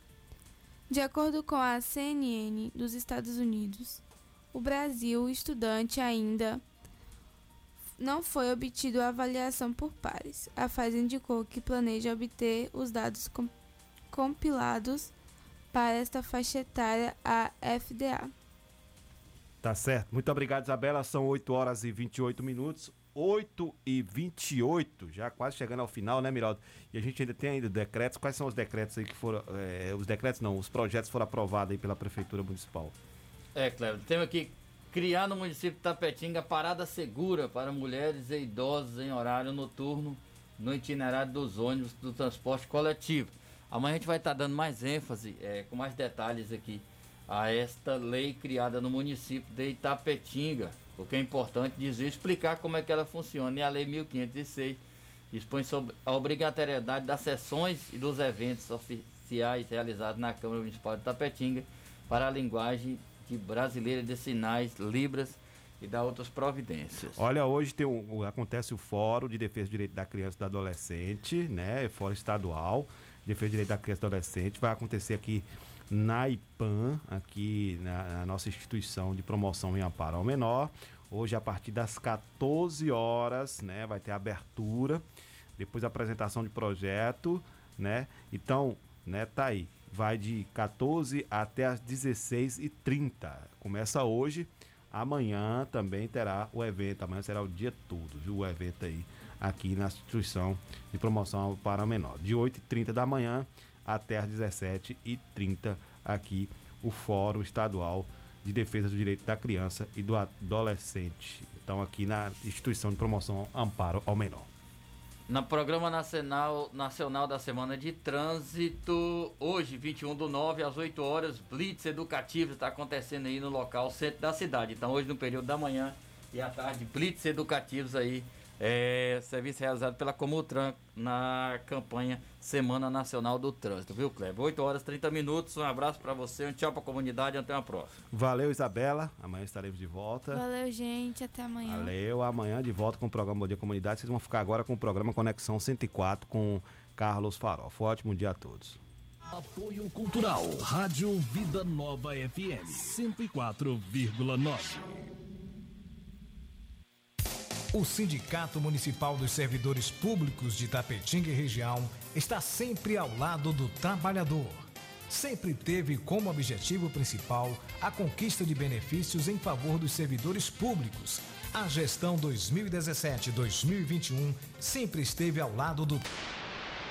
De acordo com a CNN dos Estados Unidos, o Brasil, estudante ainda não foi obtido a avaliação por pares. A Pfizer indicou que planeja obter os dados compilados para esta faixa etária a FDA. Tá certo. Muito obrigado, Isabela. São 8 horas e 28 minutos. 8 e 28, já quase chegando ao final, né, Miraldo? E a gente ainda tem ainda decretos. Quais são os decretos aí que foram. eh, os decretos não, os projetos foram aprovados aí pela Prefeitura Municipal. É, Cleber, temos aqui criar no município de Tapetinga parada segura para mulheres e idosos em horário noturno no itinerário dos ônibus do transporte coletivo. Amanhã a gente vai estar dando mais ênfase, é, com mais detalhes aqui, a esta lei criada no município de Itapetinga, porque é importante dizer, explicar como é que ela funciona. E a lei 1506 dispõe sobre a obrigatoriedade das sessões e dos eventos oficiais realizados na Câmara Municipal de Tapetinga para a linguagem de brasileira de sinais, libras e da outras providências. Olha, hoje tem um, acontece o Fórum de Defesa do Direito da Criança e do Adolescente, né? Fórum estadual, Defesa do Direito da Criança e do Adolescente. Vai acontecer aqui na IPAM, aqui na, na nossa instituição de promoção em amparo ao menor. Hoje, a partir das 14 horas, né? Vai ter abertura, depois apresentação de projeto, né? Então, né, tá aí. Vai de 14 até as 16h30. Começa hoje. Amanhã também terá o evento. Amanhã será o dia todo, viu? O evento aí, aqui na instituição de promoção para menor. De 8h30 da manhã até as 17h30, aqui o Fórum Estadual de Defesa do Direito da Criança e do Adolescente. Então, aqui na instituição de promoção Amparo ao Menor. No Programa Nacional, Nacional da Semana de Trânsito, hoje, 21 do 9 às 8 horas, Blitz Educativo está acontecendo aí no local centro da cidade. Então, hoje, no período da manhã e à tarde, Blitz Educativos aí, é, serviço realizado pela Comutran na campanha Semana Nacional do Trânsito, viu, Kleber? 8 horas 30 minutos, um abraço para você, um tchau para a comunidade, até a próxima. Valeu, Isabela. Amanhã estaremos de volta. Valeu, gente. Até amanhã. Valeu, amanhã de volta com o programa Bom Dia Comunidade. Vocês vão ficar agora com o programa Conexão 104 com Carlos Farofa. Ótimo dia a todos. Apoio Cultural. Rádio Vida Nova FM 104,9. O Sindicato Municipal dos Servidores Públicos de Tapetinga e Região está sempre ao lado do trabalhador. sempre teve como objetivo principal a conquista de benefícios em favor dos servidores públicos. A gestão 2017-2021 sempre esteve ao lado do